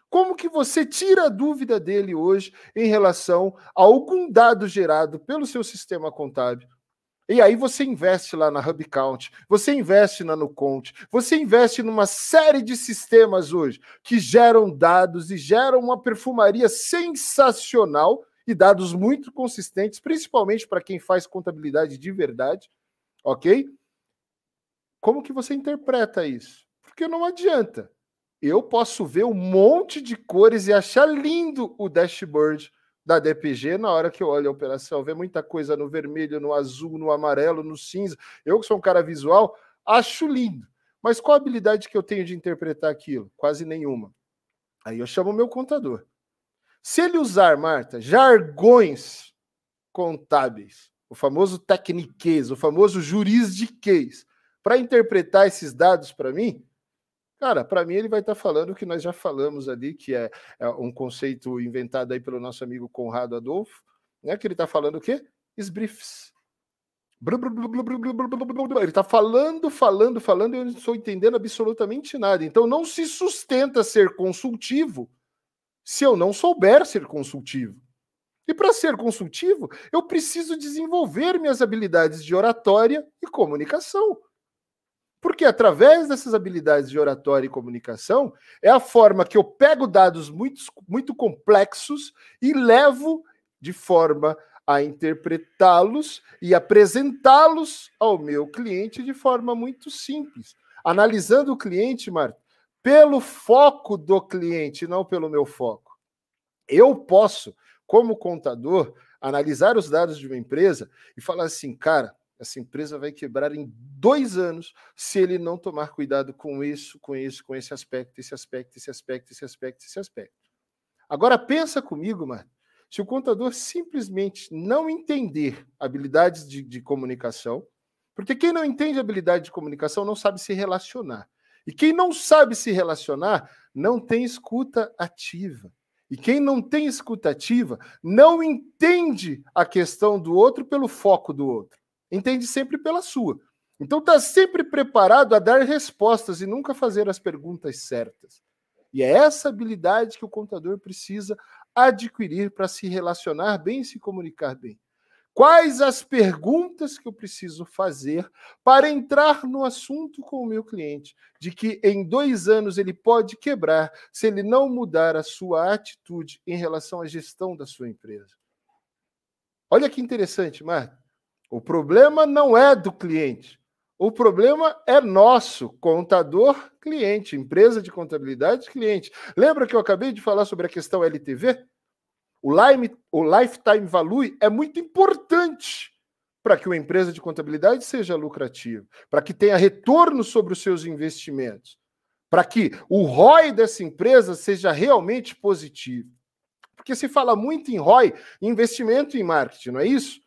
Speaker 2: Como que você tira a dúvida dele hoje em relação a algum dado gerado pelo seu sistema contábil? E aí você investe lá na HubCount, você investe na NuCount, você investe numa série de sistemas hoje que geram dados e geram uma perfumaria sensacional e dados muito consistentes, principalmente para quem faz contabilidade de verdade, ok? Como que você interpreta isso? Porque não adianta eu posso ver um monte de cores e achar lindo o dashboard da DPG na hora que eu olho a operação. Ver muita coisa no vermelho, no azul, no amarelo, no cinza. Eu, que sou um cara visual, acho lindo. Mas qual a habilidade que eu tenho de interpretar aquilo? Quase nenhuma. Aí eu chamo o meu contador. Se ele usar, Marta, jargões contábeis, o famoso tecniquez, o famoso jurisdiquez, para interpretar esses dados para mim, Cara, para mim ele vai estar tá falando o que nós já falamos ali, que é, é, um conceito inventado aí pelo nosso amigo Conrado Adolfo, né? Que ele está falando o quê? Esbriefs. Ele está falando, falando, falando, e eu não estou entendendo absolutamente nada. Então não se sustenta ser consultivo se eu não souber ser consultivo. E para ser consultivo, eu preciso desenvolver minhas habilidades de oratória e comunicação. Porque através dessas habilidades de oratória e comunicação, é a forma que eu pego dados muito, muito complexos e levo de forma a interpretá-los e apresentá-los ao meu cliente de forma muito simples. Analisando o cliente, Marta, pelo foco do cliente, não pelo meu foco. Eu posso, como contador, analisar os dados de uma empresa e falar assim, cara, essa empresa vai quebrar em dois anos se ele não tomar cuidado com isso, com isso, com esse aspecto, esse aspecto, esse aspecto, esse aspecto, esse aspecto. Agora pensa comigo, mano. Se o contador simplesmente não entender habilidades de, de comunicação, porque quem não entende habilidade de comunicação não sabe se relacionar. E quem não sabe se relacionar não tem escuta ativa. E quem não tem escuta ativa não entende a questão do outro pelo foco do outro. Entende sempre pela sua. Então está sempre preparado a dar respostas e nunca fazer as perguntas certas. E é essa habilidade que o contador precisa adquirir para se relacionar bem e se comunicar bem. Quais as perguntas que eu preciso fazer para entrar no assunto com o meu cliente, de que em dois anos ele pode quebrar se ele não mudar a sua atitude em relação à gestão da sua empresa? Olha que interessante, Marta. O problema não é do cliente. O problema é nosso, contador, cliente, empresa de contabilidade, cliente. Lembra que eu acabei de falar sobre a questão LTV? O, lime, o lifetime value é muito importante para que uma empresa de contabilidade seja lucrativa, para que tenha retorno sobre os seus investimentos, para que o ROI dessa empresa seja realmente positivo. Porque se fala muito em ROI, investimento em marketing, não é isso?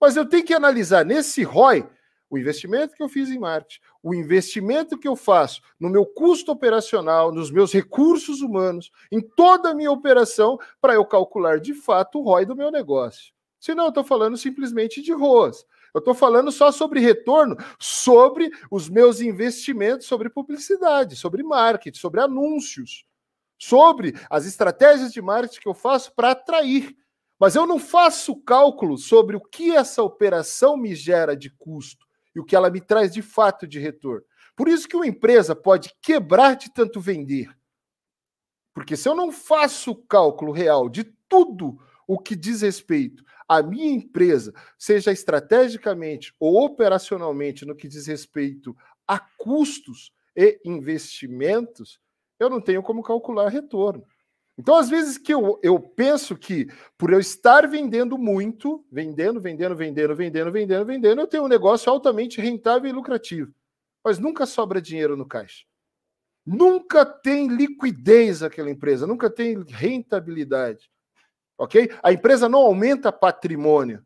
Speaker 2: Mas eu tenho que analisar nesse ROI o investimento que eu fiz em marketing, o investimento que eu faço no meu custo operacional, nos meus recursos humanos, em toda a minha operação, para eu calcular de fato o ROI do meu negócio. Senão, eu estou falando simplesmente de ROAS. Eu estou falando só sobre retorno, sobre os meus investimentos, sobre publicidade, sobre marketing, sobre anúncios, sobre as estratégias de marketing que eu faço para atrair. Mas eu não faço cálculo sobre o que essa operação me gera de custo e o que ela me traz de fato de retorno. Por isso que uma empresa pode quebrar de tanto vender. Porque se eu não faço o cálculo real de tudo o que diz respeito à minha empresa, seja estrategicamente ou operacionalmente no que diz respeito a custos e investimentos, eu não tenho como calcular retorno. Então, às vezes que eu, eu penso que por eu estar vendendo muito, vendendo, vendendo, vendendo, vendendo, vendendo, vendendo, eu tenho um negócio altamente rentável e lucrativo. Mas nunca sobra dinheiro no caixa. Nunca tem liquidez aquela empresa, nunca tem rentabilidade. Ok? A empresa não aumenta patrimônio.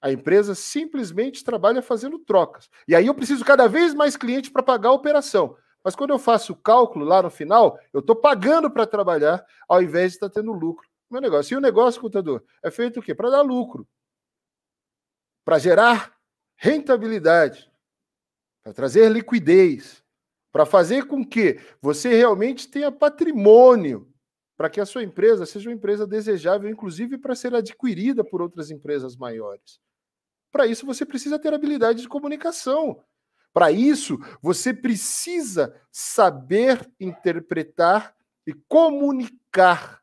Speaker 2: A empresa simplesmente trabalha fazendo trocas. E aí eu preciso cada vez mais cliente para pagar a operação. Mas quando eu faço o cálculo lá no final, eu estou pagando para trabalhar ao invés de estar tá tendo lucro. Meu negócio. E o negócio, contador, é feito o quê? Para dar lucro. Para gerar rentabilidade. Para trazer liquidez. Para fazer com que você realmente tenha patrimônio. Para que a sua empresa seja uma empresa desejável, inclusive para ser adquirida por outras empresas maiores. Para isso, você precisa ter habilidade de comunicação. Para isso, você precisa saber interpretar e comunicar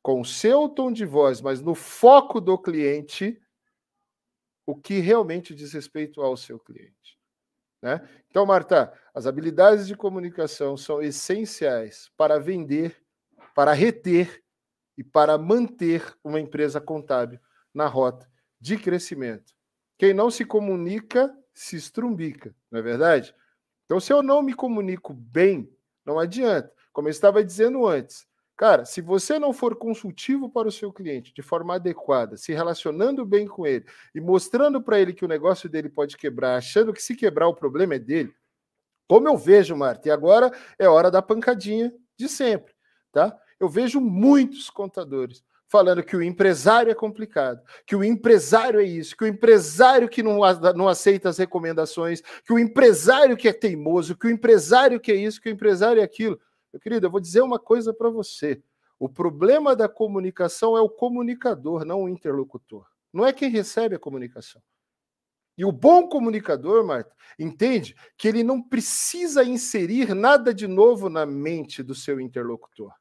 Speaker 2: com o seu tom de voz, mas no foco do cliente, o que realmente diz respeito ao seu cliente. Né? Então, Marta, as habilidades de comunicação são essenciais para vender, para reter e para manter uma empresa contábil na rota de crescimento. Quem não se comunica se estrumbica, não é verdade? Então, se eu não me comunico bem, não adianta. Como eu estava dizendo antes, cara, se você não for consultivo para o seu cliente de forma adequada, se relacionando bem com ele e mostrando para ele que o negócio dele pode quebrar, achando que se quebrar o problema é dele, como eu vejo, Marta, e agora é hora da pancadinha de sempre, tá? Eu vejo muitos contadores falando que o empresário é complicado, que o empresário é isso, que o empresário que não, não aceita as recomendações, que o empresário que é teimoso, que o empresário que é isso, que o empresário é aquilo. Meu querido, eu vou dizer uma coisa para você. O problema da comunicação é o comunicador, não o interlocutor. Não é quem recebe a comunicação. E o bom comunicador, Marta, entende que ele não precisa inserir nada de novo na mente do seu interlocutor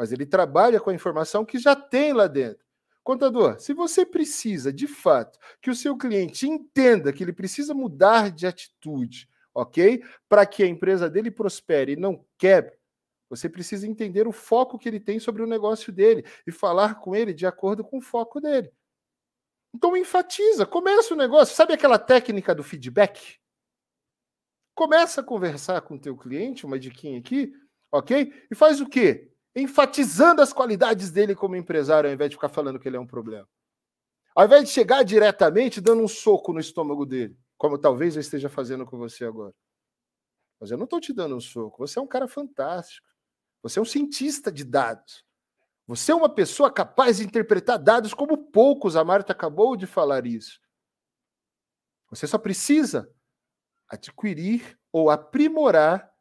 Speaker 2: mas ele trabalha com a informação que já tem lá dentro. Contador, se você precisa, de fato, que o seu cliente entenda que ele precisa mudar de atitude, ok? Para que a empresa dele prospere e não quebre, você precisa entender o foco que ele tem sobre o negócio dele e falar com ele de acordo com o foco dele. Então enfatiza, começa o negócio. Sabe aquela técnica do feedback? Começa a conversar com o teu cliente, uma diquinha aqui, ok? E faz o quê? Enfatizando as qualidades dele como empresário, ao invés de ficar falando que ele é um problema. Ao invés de chegar diretamente dando um soco no estômago dele, como talvez eu esteja fazendo com você agora. Mas eu não estou te dando um soco. Você é um cara fantástico. Você é um cientista de dados. Você é uma pessoa capaz de interpretar dados como poucos. A Marta acabou de falar isso. Você só precisa adquirir ou aprimorar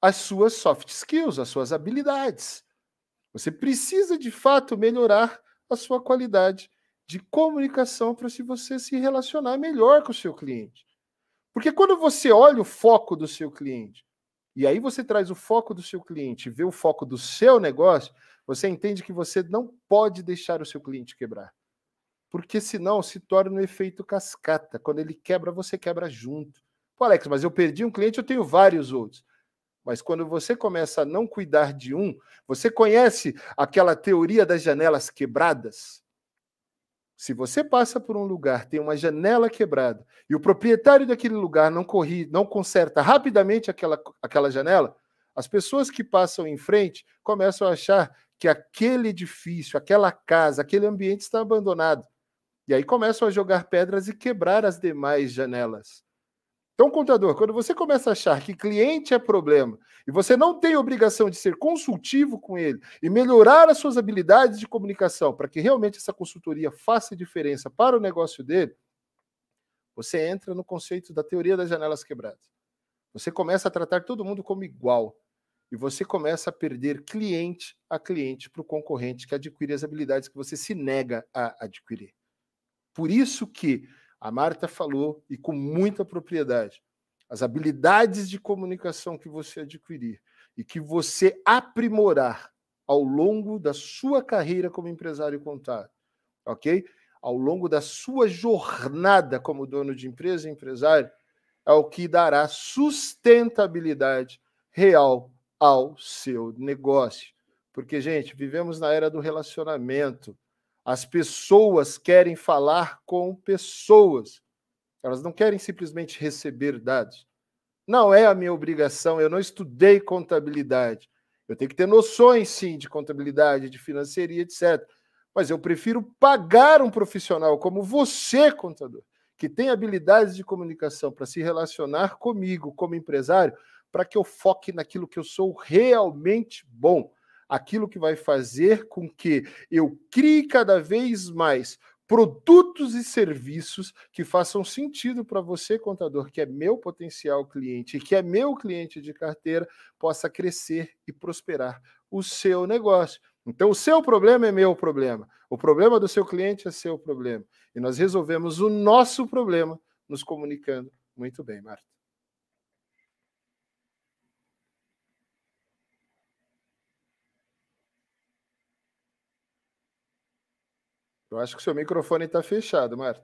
Speaker 2: as suas soft skills, as suas habilidades. Você precisa de fato melhorar a sua qualidade de comunicação para se você se relacionar melhor com o seu cliente. Porque quando você olha o foco do seu cliente, e aí você traz o foco do seu cliente, vê o foco do seu negócio, você entende que você não pode deixar o seu cliente quebrar. Porque senão se torna um efeito cascata. Quando ele quebra, você quebra junto. Pô, Alex, mas eu perdi um cliente, eu tenho vários outros. Mas quando você começa a não cuidar de um, você conhece aquela teoria das janelas quebradas? Se você passa por um lugar, tem uma janela quebrada, e o proprietário daquele lugar não corri, não conserta rapidamente aquela, aquela janela, as pessoas que passam em frente começam a achar que aquele edifício, aquela casa, aquele ambiente está abandonado. E aí começam a jogar pedras e quebrar as demais janelas. Então, contador, quando você começa a achar que cliente é problema e você não tem obrigação de ser consultivo com ele e melhorar as suas habilidades de comunicação para que realmente essa consultoria faça diferença para o negócio dele, você entra no conceito da teoria das janelas quebradas. Você começa a tratar todo mundo como igual e você começa a perder cliente a cliente para o concorrente que adquire as habilidades que você se nega a adquirir. Por isso que a Marta falou, e com muita propriedade, as habilidades de comunicação que você adquirir e que você aprimorar ao longo da sua carreira como empresário contábil, ok? Ao longo da sua jornada como dono de empresa e empresário, é o que dará sustentabilidade real ao seu negócio. Porque, gente, vivemos na era do relacionamento. As pessoas querem falar com pessoas. Elas não querem simplesmente receber dados. Não é a minha obrigação, eu não estudei contabilidade. Eu tenho que ter noções, sim, de contabilidade, de financiaria, etc. Mas eu prefiro pagar um profissional como você, contador, que tem habilidades de comunicação para se relacionar comigo como empresário, para que eu foque naquilo que eu sou realmente bom aquilo que vai fazer com que eu crie cada vez mais produtos e serviços que façam sentido para você, contador, que é meu potencial cliente que é meu cliente de carteira, possa crescer e prosperar o seu negócio. Então, o seu problema é meu problema, o problema do seu cliente é seu problema. E nós resolvemos o nosso problema nos comunicando. Muito bem, Marta. Eu acho que seu microfone está fechado, Marta.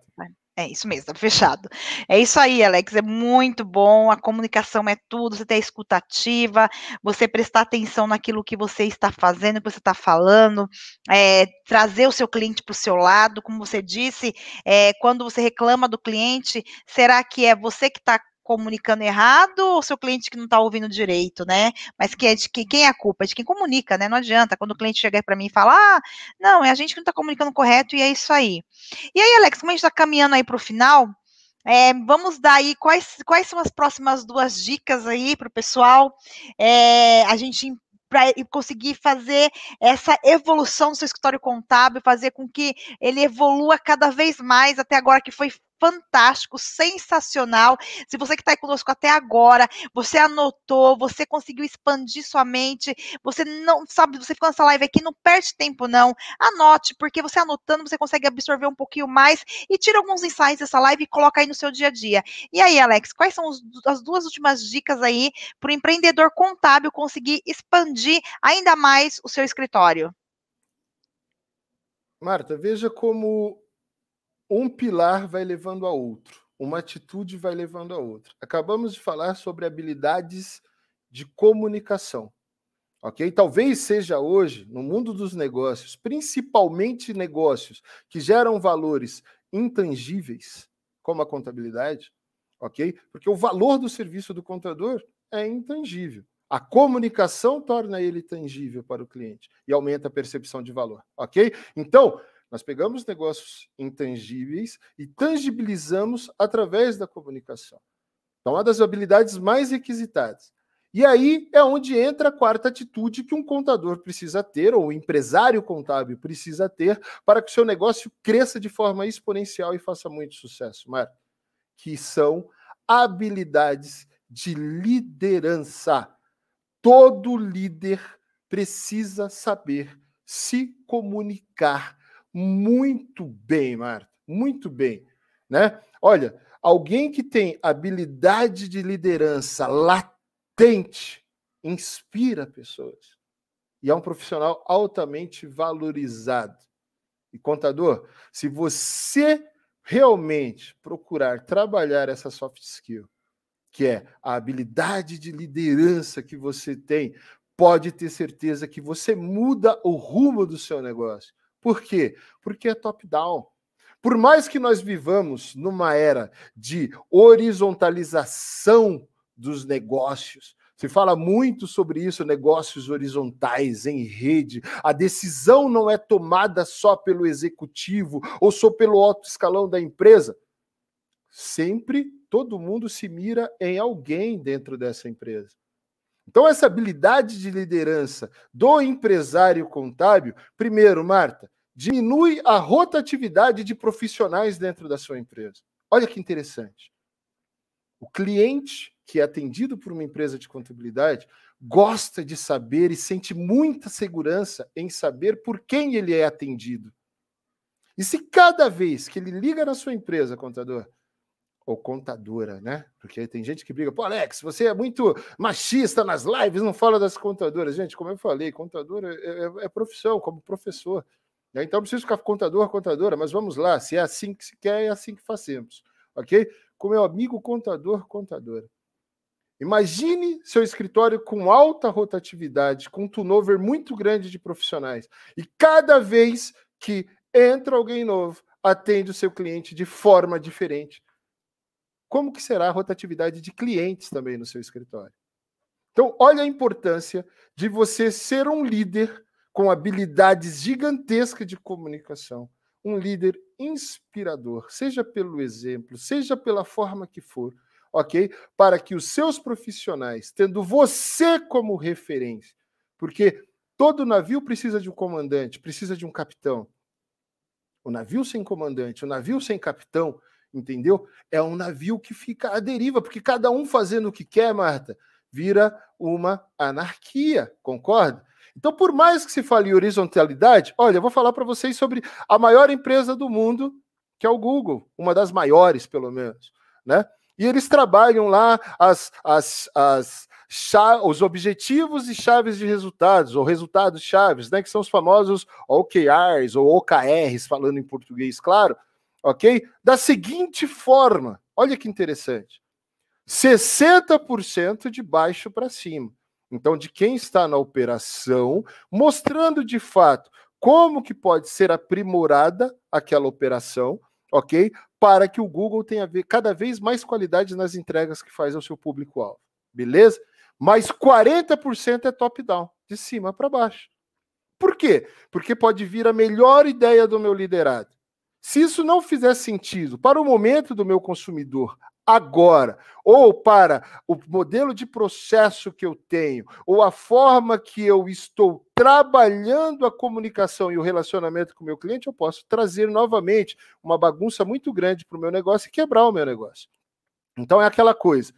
Speaker 1: É isso mesmo, está fechado. É isso aí, Alex, é muito bom. A comunicação é tudo, você ter escutativa, você prestar atenção naquilo que você está fazendo, que você está falando, é, trazer o seu cliente para o seu lado, como você disse, é, quando você reclama do cliente, será que é você que está comunicando errado ou seu cliente que não está ouvindo direito, né? Mas que é de que, quem é a culpa? É de quem comunica, né? Não adianta. Quando o cliente chegar para mim e falar, ah, não, é a gente que não está comunicando correto e é isso aí. E aí, Alex, como a gente está caminhando aí para o final, é, vamos dar aí quais, quais são as próximas duas dicas aí para o pessoal. É, a gente para conseguir fazer essa evolução do seu escritório contábil, fazer com que ele evolua cada vez mais até agora que foi fantástico, sensacional. Se você que está conosco até agora, você anotou, você conseguiu expandir sua mente, você não sabe, você ficou nessa live aqui, não perde tempo não. Anote, porque você anotando, você consegue absorver um pouquinho mais e tira alguns insights dessa live e coloca aí no seu dia a dia. E aí, Alex, quais são os, as duas últimas dicas aí para o empreendedor contábil conseguir expandir ainda mais o seu escritório?
Speaker 2: Marta, veja como um pilar vai levando a outro, uma atitude vai levando a outra. Acabamos de falar sobre habilidades de comunicação. Ok? Talvez seja hoje, no mundo dos negócios, principalmente negócios que geram valores intangíveis, como a contabilidade, ok? Porque o valor do serviço do contador é intangível. A comunicação torna ele tangível para o cliente e aumenta a percepção de valor, ok? Então, nós pegamos negócios intangíveis e tangibilizamos através da comunicação. Então, uma das habilidades mais requisitadas. E aí é onde entra a quarta atitude que um contador precisa ter, ou um empresário contábil precisa ter, para que o seu negócio cresça de forma exponencial e faça muito sucesso, Marco, que são habilidades de liderança. Todo líder precisa saber se comunicar muito bem, Marta, muito bem, né? Olha, alguém que tem habilidade de liderança latente inspira pessoas e é um profissional altamente valorizado. E contador, se você realmente procurar trabalhar essa soft skill, que é a habilidade de liderança que você tem, pode ter certeza que você muda o rumo do seu negócio. Por quê? Porque é top-down. Por mais que nós vivamos numa era de horizontalização dos negócios, se fala muito sobre isso, negócios horizontais em rede. A decisão não é tomada só pelo executivo ou só pelo alto escalão da empresa. Sempre todo mundo se mira em alguém dentro dessa empresa. Então, essa habilidade de liderança do empresário contábil, primeiro, Marta, diminui a rotatividade de profissionais dentro da sua empresa. Olha que interessante. O cliente que é atendido por uma empresa de contabilidade gosta de saber e sente muita segurança em saber por quem ele é atendido. E se cada vez que ele liga na sua empresa, contador, ou contadora, né? Porque tem gente que briga, pô, Alex, você é muito machista nas lives, não fala das contadoras. Gente, como eu falei, contadora é, é, é profissão, como professor. Né? Então, preciso ficar contador, contadora, mas vamos lá, se é assim que se quer, é assim que fazemos, ok? Com meu amigo contador, contadora. Imagine seu escritório com alta rotatividade, com um turnover muito grande de profissionais. E cada vez que entra alguém novo, atende o seu cliente de forma diferente como que será a rotatividade de clientes também no seu escritório. Então, olha a importância de você ser um líder com habilidades gigantescas de comunicação, um líder inspirador, seja pelo exemplo, seja pela forma que for, ok? Para que os seus profissionais, tendo você como referência, porque todo navio precisa de um comandante, precisa de um capitão. O navio sem comandante, o navio sem capitão, entendeu? É um navio que fica à deriva, porque cada um fazendo o que quer, Marta, vira uma anarquia, concorda? Então, por mais que se fale horizontalidade, olha, eu vou falar para vocês sobre a maior empresa do mundo, que é o Google, uma das maiores, pelo menos, né? E eles trabalham lá as, as, as, os objetivos e chaves de resultados, ou resultados chaves, né? Que são os famosos OKRs ou OKRs, falando em português, claro, ok? Da seguinte forma, olha que interessante: 60% de baixo para cima. Então, de quem está na operação, mostrando de fato como que pode ser aprimorada aquela operação, ok? Para que o Google tenha cada vez mais qualidade nas entregas que faz ao seu público-alvo. Beleza? Mas 40% é top-down, de cima para baixo. Por quê? Porque pode vir a melhor ideia do meu liderado. Se isso não fizer sentido para o momento do meu consumidor agora, ou para o modelo de processo que eu tenho, ou a forma que eu estou trabalhando a comunicação e o relacionamento com o meu cliente, eu posso trazer novamente uma bagunça muito grande para o meu negócio e quebrar o meu negócio. Então é aquela coisa: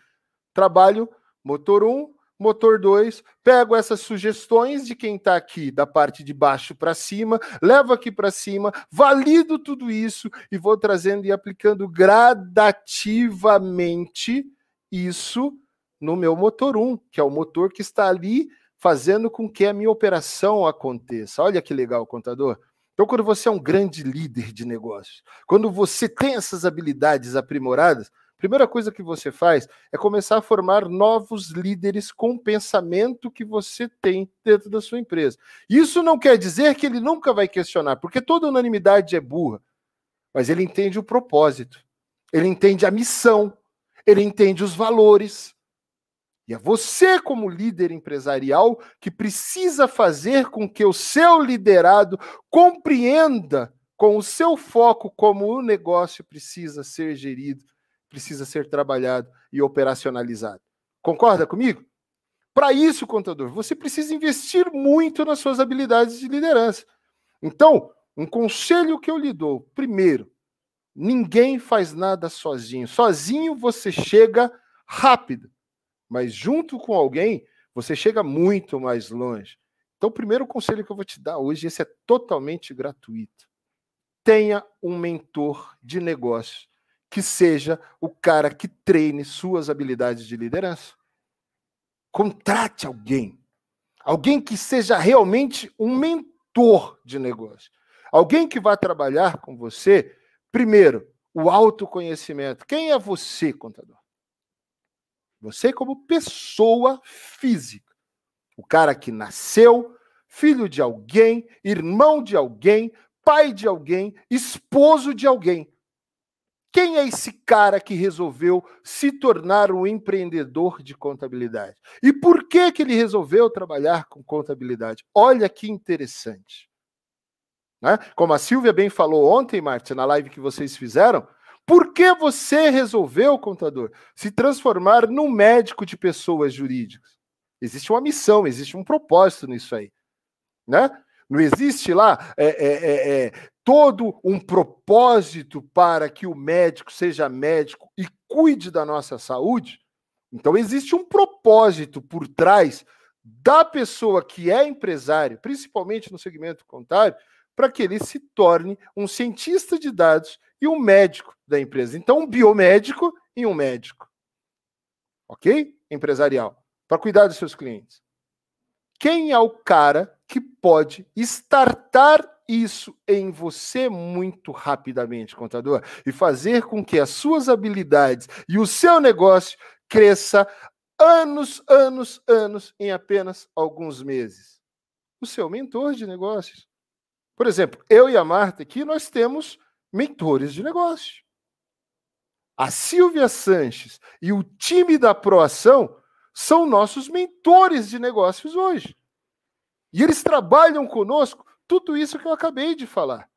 Speaker 2: trabalho motor 1, motor 2, pego essas sugestões de quem está aqui da parte de baixo para cima, levo aqui para cima, valido tudo isso e vou trazendo e aplicando gradativamente isso no meu motor 1, que é o motor que está ali fazendo com que a minha operação aconteça. Olha que legal, contador. Então, quando você é um grande líder de negócios, quando você tem essas habilidades aprimoradas, Primeira coisa que você faz é começar a formar novos líderes com o pensamento que você tem dentro da sua empresa. Isso não quer dizer que ele nunca vai questionar, porque toda unanimidade é burra. mas ele entende o propósito, ele entende a missão, ele entende os valores. E é você, como líder empresarial, que precisa fazer com que o seu liderado compreenda com o seu foco como o negócio precisa ser gerido, precisa ser trabalhado e operacionalizado. Concorda comigo? Para isso, contador, você precisa investir muito nas suas habilidades de liderança. Então, um conselho que eu lhe dou: primeiro, ninguém faz nada sozinho. Sozinho você chega rápido, mas junto com alguém você chega muito mais longe. Então, o primeiro conselho que eu vou te dar hoje, esse é totalmente gratuito. Tenha um mentor de negócio que seja o cara que treine suas habilidades de liderança. Contrate alguém. Alguém que seja realmente um mentor de negócio. Alguém que vai trabalhar com você, primeiro, o autoconhecimento. Quem é você, contador? Você, como pessoa física. O cara que nasceu, filho de alguém, irmão de alguém, pai de alguém, esposo de alguém. Quem é esse cara que resolveu se tornar um empreendedor de contabilidade? E por que, que ele resolveu trabalhar com contabilidade? Olha que interessante. Né? Como a Silvia bem falou ontem, Márcia, na live que vocês fizeram, por que você resolveu, contador, se transformar num médico de pessoas jurídicas? Existe uma missão, existe um propósito nisso aí. Né? Não existe lá é, é, é, é todo um propósito para que o médico seja médico e cuide da nossa saúde. Então, existe um propósito por trás da pessoa que é empresário, principalmente no segmento contábil, para que ele se torne um cientista de dados e um médico da empresa. Então, um biomédico e um médico. Ok? Empresarial. Para cuidar dos seus clientes. Quem é o cara pode startar isso em você muito rapidamente, contador, e fazer com que as suas habilidades e o seu negócio cresça anos, anos, anos em apenas alguns meses. O seu mentor de negócios. Por exemplo, eu e a Marta aqui, nós temos mentores de negócio. A Silvia Sanches e o time da Proação são nossos mentores de negócios hoje. E eles trabalham conosco tudo isso que eu acabei de falar.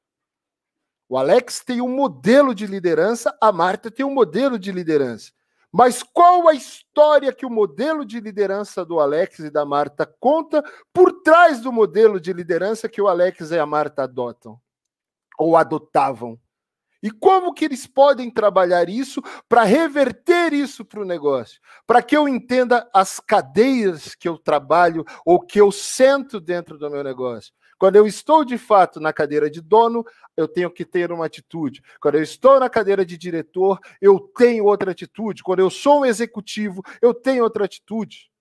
Speaker 2: O Alex tem um modelo de liderança, a Marta tem um modelo de liderança. Mas qual a história que o modelo de liderança do Alex e da Marta conta por trás do modelo de liderança que o Alex e a Marta adotam ou adotavam? E como que eles podem trabalhar isso para reverter isso para o negócio? Para que eu entenda as cadeias que eu trabalho ou que eu sento dentro do meu negócio. Quando eu estou de fato na cadeira de dono, eu tenho que ter uma atitude. Quando eu estou na cadeira de diretor, eu tenho outra atitude. Quando eu sou um executivo, eu tenho outra atitude.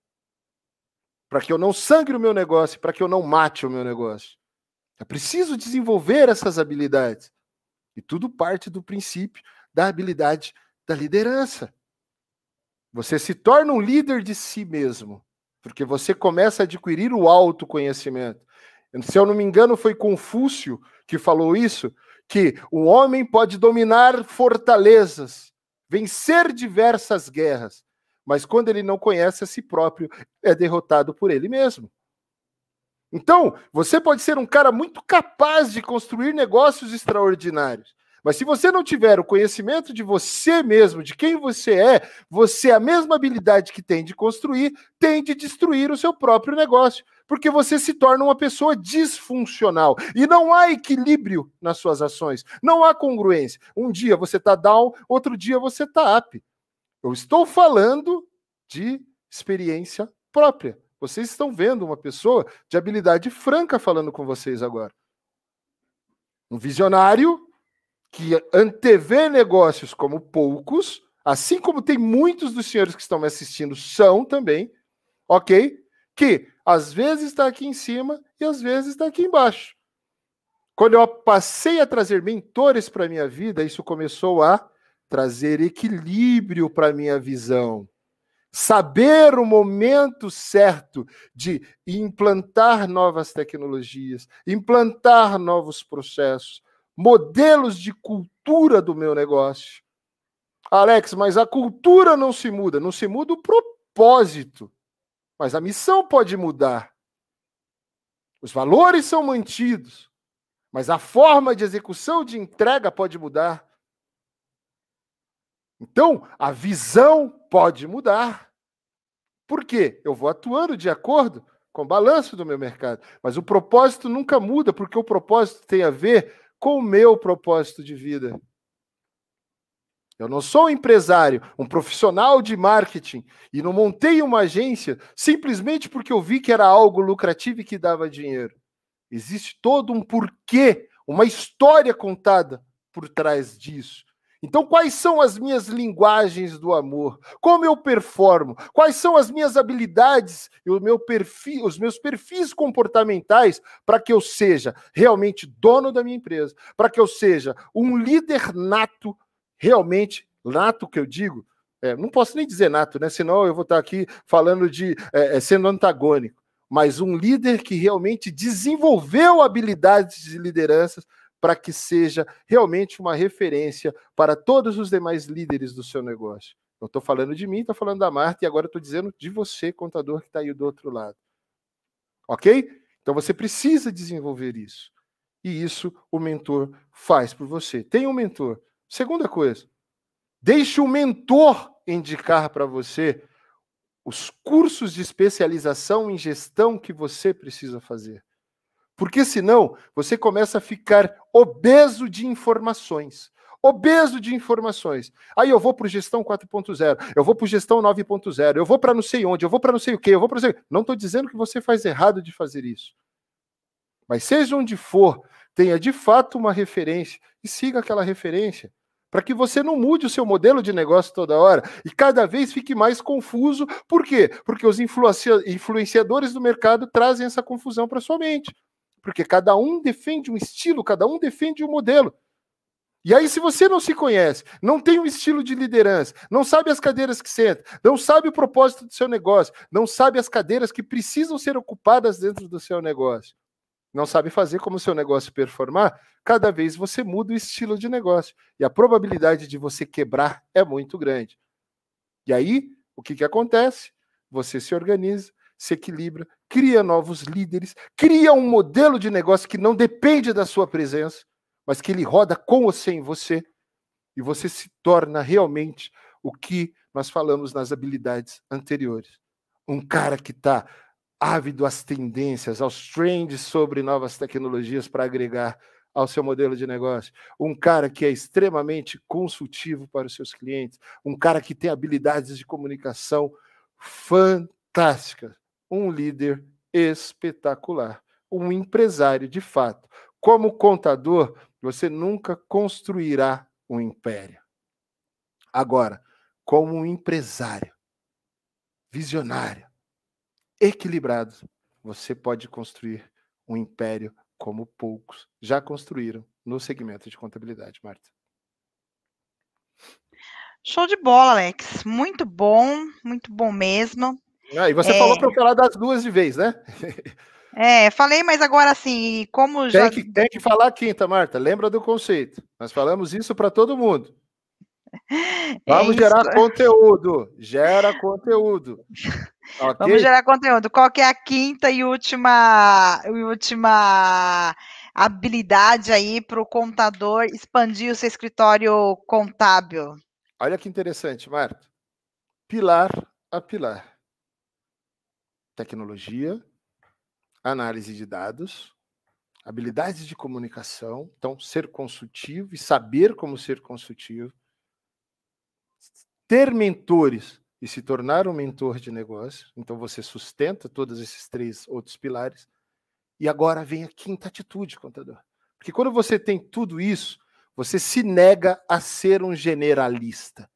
Speaker 2: Para que eu não sangre o meu negócio, para que eu não mate o meu negócio. É preciso desenvolver essas habilidades. E tudo parte do princípio da habilidade da liderança. Você se torna um líder de si mesmo, porque você começa a adquirir o autoconhecimento. Se eu não me engano, foi Confúcio que falou isso, que o homem pode dominar fortalezas, vencer diversas guerras, mas quando ele não conhece a si próprio, é derrotado por ele mesmo. Então, você pode ser um cara muito capaz de construir negócios extraordinários, mas se você não tiver o conhecimento de você mesmo, de quem você é, você, a mesma habilidade que tem de construir, tem de destruir o seu próprio negócio. Porque você se torna uma pessoa disfuncional. E não há equilíbrio nas suas ações. Não há congruência. Um dia você está down, outro dia você está up. Eu estou falando de experiência própria. Vocês estão vendo uma pessoa de habilidade franca falando com vocês agora. Um visionário que antevê negócios como poucos, assim como tem muitos dos senhores que estão me assistindo são também, ok? Que às vezes está aqui em cima e às vezes está aqui embaixo. Quando eu passei a trazer mentores para a minha vida, isso começou a trazer equilíbrio para a minha visão. Saber o momento certo de implantar novas tecnologias, implantar novos processos, modelos de cultura do meu negócio. Alex, mas a cultura não se muda, não se muda o propósito, mas a missão pode mudar. Os valores são mantidos, mas a forma de execução de entrega pode mudar. Então, a visão pode mudar. Por quê? Eu vou atuando de acordo com o balanço do meu mercado. Mas o propósito nunca muda, porque o propósito tem a ver com o meu propósito de vida. Eu não sou um empresário, um profissional de marketing e não montei uma agência simplesmente porque eu vi que era algo lucrativo e que dava dinheiro. Existe todo um porquê, uma história contada por trás disso. Então, quais são as minhas linguagens do amor? Como eu performo? Quais são as minhas habilidades e o meu perfil, os meus perfis comportamentais para que eu seja realmente dono da minha empresa, para que eu seja um líder nato, realmente nato que eu digo, é, não posso nem dizer nato, né? Senão eu vou estar aqui falando de é, é sendo antagônico, mas um líder que realmente desenvolveu habilidades de liderança para que seja realmente uma referência para todos os demais líderes do seu negócio. Eu estou falando de mim, estou falando da Marta e agora estou dizendo de você, contador que está aí do outro lado. Ok? Então você precisa desenvolver isso. E isso o mentor faz por você. Tem um mentor. Segunda coisa, deixe o mentor indicar para você os cursos de especialização em gestão que você precisa fazer. Porque senão você começa a ficar obeso de informações. Obeso de informações. Aí eu vou para gestão 4.0, eu vou para gestão 9.0, eu vou para não sei onde, eu vou para não sei o quê, eu vou para não sei. Não estou dizendo que você faz errado de fazer isso. Mas seja onde for, tenha de fato uma referência e siga aquela referência para que você não mude o seu modelo de negócio toda hora e cada vez fique mais confuso. Por quê? Porque os influenciadores do mercado trazem essa confusão para sua mente porque cada um defende um estilo, cada um defende um modelo. E aí, se você não se conhece, não tem um estilo de liderança, não sabe as cadeiras que senta, não sabe o propósito do seu negócio, não sabe as cadeiras que precisam ser ocupadas dentro do seu negócio, não sabe fazer como o seu negócio performar, cada vez você muda o estilo de negócio. E a probabilidade de você quebrar é muito grande. E aí, o que, que acontece? Você se organiza, se equilibra, cria novos líderes, cria um modelo de negócio que não depende da sua presença, mas que ele roda com ou sem você, e você se torna realmente o que nós falamos nas habilidades anteriores. Um cara que está ávido às tendências, aos trends sobre novas tecnologias para agregar ao seu modelo de negócio. Um cara que é extremamente consultivo para os seus clientes, um cara que tem habilidades de comunicação fantásticas um líder espetacular, um empresário de fato. Como contador, você nunca construirá um império. Agora, como um empresário visionário, equilibrado, você pode construir um império como poucos já construíram no segmento de contabilidade, Marta.
Speaker 1: Show de bola, Alex. Muito bom, muito bom mesmo.
Speaker 2: Ah, e você é... falou para eu falar das duas de vez, né?
Speaker 1: É, falei, mas agora assim, como
Speaker 2: já. Tem que, tem que falar quinta, Marta. Lembra do conceito. Nós falamos isso para todo mundo. Vamos é gerar conteúdo. Gera conteúdo.
Speaker 1: Okay? Vamos gerar conteúdo. Qual que é a quinta e última, e última habilidade aí para o contador expandir o seu escritório contábil?
Speaker 2: Olha que interessante, Marta. Pilar a pilar tecnologia, análise de dados, habilidades de comunicação, então ser consultivo e saber como ser consultivo, ter mentores e se tornar um mentor de negócio, então você sustenta todos esses três outros pilares. E agora vem a quinta atitude, contador. Porque quando você tem tudo isso, você se nega a ser um generalista.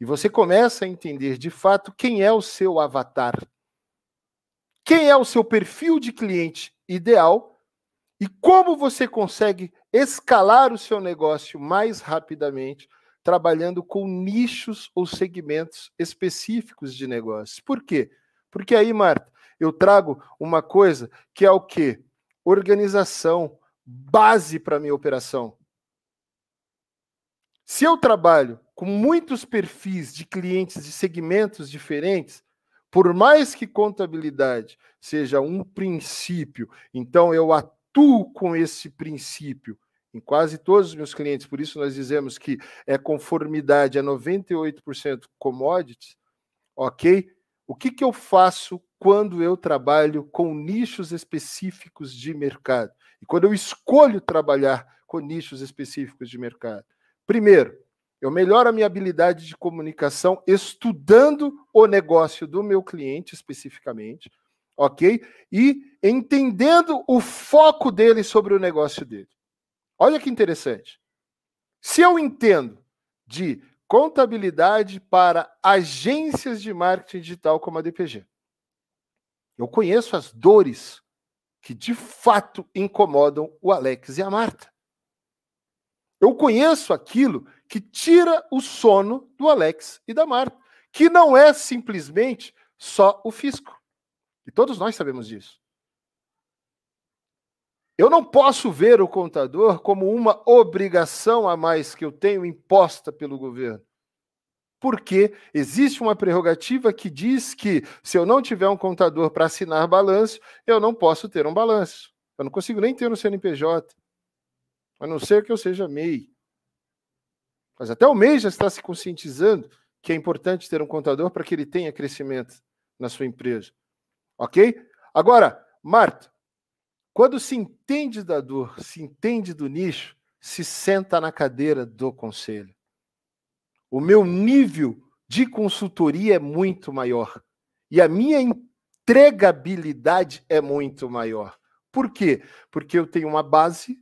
Speaker 2: E você começa a entender de fato quem é o seu avatar quem é o seu perfil de cliente ideal e como você consegue escalar o seu negócio mais rapidamente, trabalhando com nichos ou segmentos específicos de negócios. Por quê? Porque aí, Marta, eu trago uma coisa que é o quê? Organização, base para minha operação. Se eu trabalho com muitos perfis de clientes de segmentos diferentes, por mais que contabilidade seja um princípio, então eu atuo com esse princípio em quase todos os meus clientes, por isso nós dizemos que é conformidade a 98% commodities, ok? O que, que eu faço quando eu trabalho com nichos específicos de mercado? E quando eu escolho trabalhar com nichos específicos de mercado? Primeiro, eu melhoro a minha habilidade de comunicação estudando o negócio do meu cliente especificamente, ok? E entendendo o foco dele sobre o negócio dele. Olha que interessante. Se eu entendo de contabilidade para agências de marketing digital como a DPG, eu conheço as dores que de fato incomodam o Alex e a Marta. Eu conheço aquilo que tira o sono do Alex e da Marta, que não é simplesmente só o fisco. E todos nós sabemos disso. Eu não posso ver o contador como uma obrigação a mais que eu tenho imposta pelo governo. Porque existe uma prerrogativa que diz que se eu não tiver um contador para assinar balanço, eu não posso ter um balanço. Eu não consigo nem ter no CNPJ. A não ser que eu seja MEI. Mas até o MEI já está se conscientizando que é importante ter um contador para que ele tenha crescimento na sua empresa. Ok? Agora, Marta, quando se entende da dor, se entende do nicho, se senta na cadeira do conselho. O meu nível de consultoria é muito maior e a minha entregabilidade é muito maior. Por quê? Porque eu tenho uma base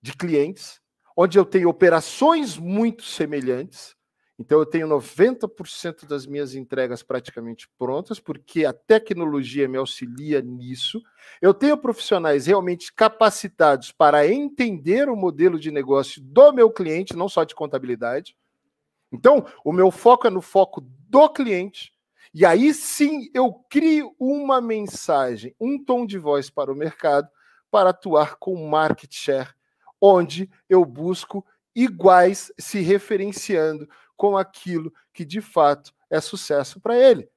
Speaker 2: de clientes, onde eu tenho operações muito semelhantes. Então, eu tenho 90% das minhas entregas praticamente prontas, porque a tecnologia me auxilia nisso. Eu tenho profissionais realmente capacitados para entender o modelo de negócio do meu cliente, não só de contabilidade. Então, o meu foco é no foco do cliente. E aí sim eu crio uma mensagem, um tom de voz para o mercado para atuar com market share onde eu busco iguais se referenciando com aquilo que de fato é sucesso para ele.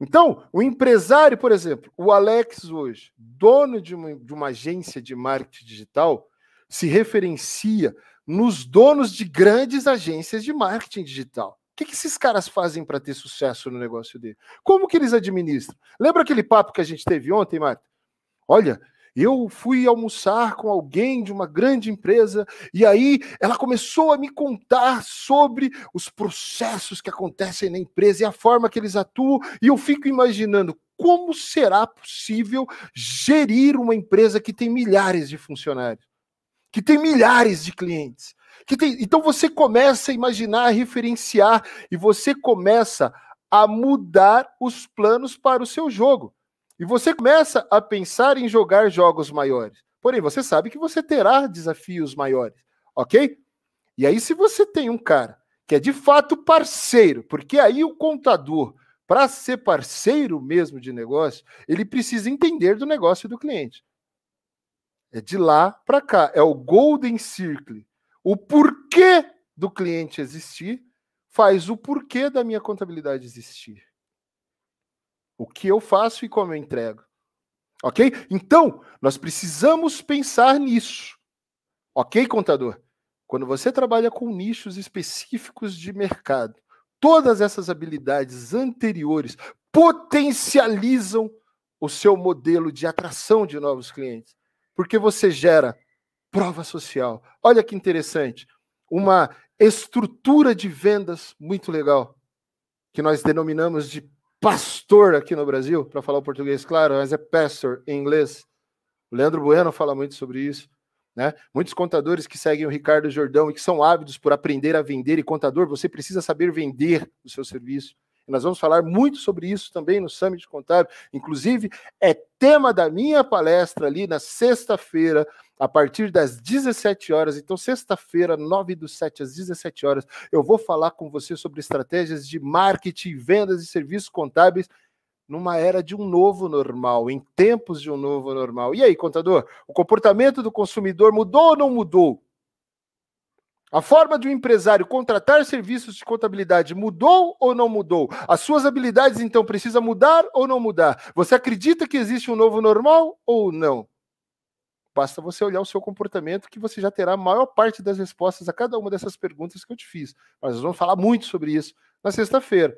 Speaker 2: Então, o empresário, por exemplo, o Alex hoje, dono de uma, de uma agência de marketing digital, se referencia nos donos de grandes agências de marketing digital. O que, que esses caras fazem para ter sucesso no negócio dele? Como que eles administram? Lembra aquele papo que a gente teve ontem, Marta? Olha, eu fui almoçar com alguém de uma grande empresa e aí ela começou a me contar sobre os processos que acontecem na empresa e a forma que eles atuam, e eu fico imaginando como será possível gerir uma empresa que tem milhares de funcionários, que tem milhares de clientes. Que tem... Então você começa a imaginar, a referenciar e você começa a mudar os planos para o seu jogo. E você começa a pensar em jogar jogos maiores. Porém, você sabe que você terá desafios maiores, ok? E aí, se você tem um cara que é de fato parceiro, porque aí o contador, para ser parceiro mesmo de negócio, ele precisa entender do negócio do cliente. É de lá para cá, é o Golden Circle. O porquê do cliente existir faz o porquê da minha contabilidade existir o que eu faço e como eu entrego. Ok? Então, nós precisamos pensar nisso. Ok, contador? Quando você trabalha com nichos específicos de mercado, todas essas habilidades anteriores potencializam o seu modelo de atração de novos clientes, porque você gera prova social. Olha que interessante, uma estrutura de vendas muito legal, que nós denominamos de pastor aqui no Brasil, para falar o português claro, mas é pastor em inglês. O Leandro Bueno fala muito sobre isso. Né? Muitos contadores que seguem o Ricardo Jordão e que são ávidos por aprender a vender, e contador, você precisa saber vender o seu serviço. Nós vamos falar muito sobre isso também no Summit Contábil. Inclusive, é tema da minha palestra ali na sexta-feira, a partir das 17 horas. Então, sexta-feira, 9 do 7 às 17 horas, eu vou falar com você sobre estratégias de marketing, vendas e serviços contábeis numa era de um novo normal, em tempos de um novo normal. E aí, contador, o comportamento do consumidor mudou ou não mudou? A forma de um empresário contratar serviços de contabilidade mudou ou não mudou? As suas habilidades, então, precisam mudar ou não mudar? Você acredita que existe um novo normal ou não? Basta você olhar o seu comportamento que você já terá a maior parte das respostas a cada uma dessas perguntas que eu te fiz. Mas nós vamos falar muito sobre isso na sexta-feira.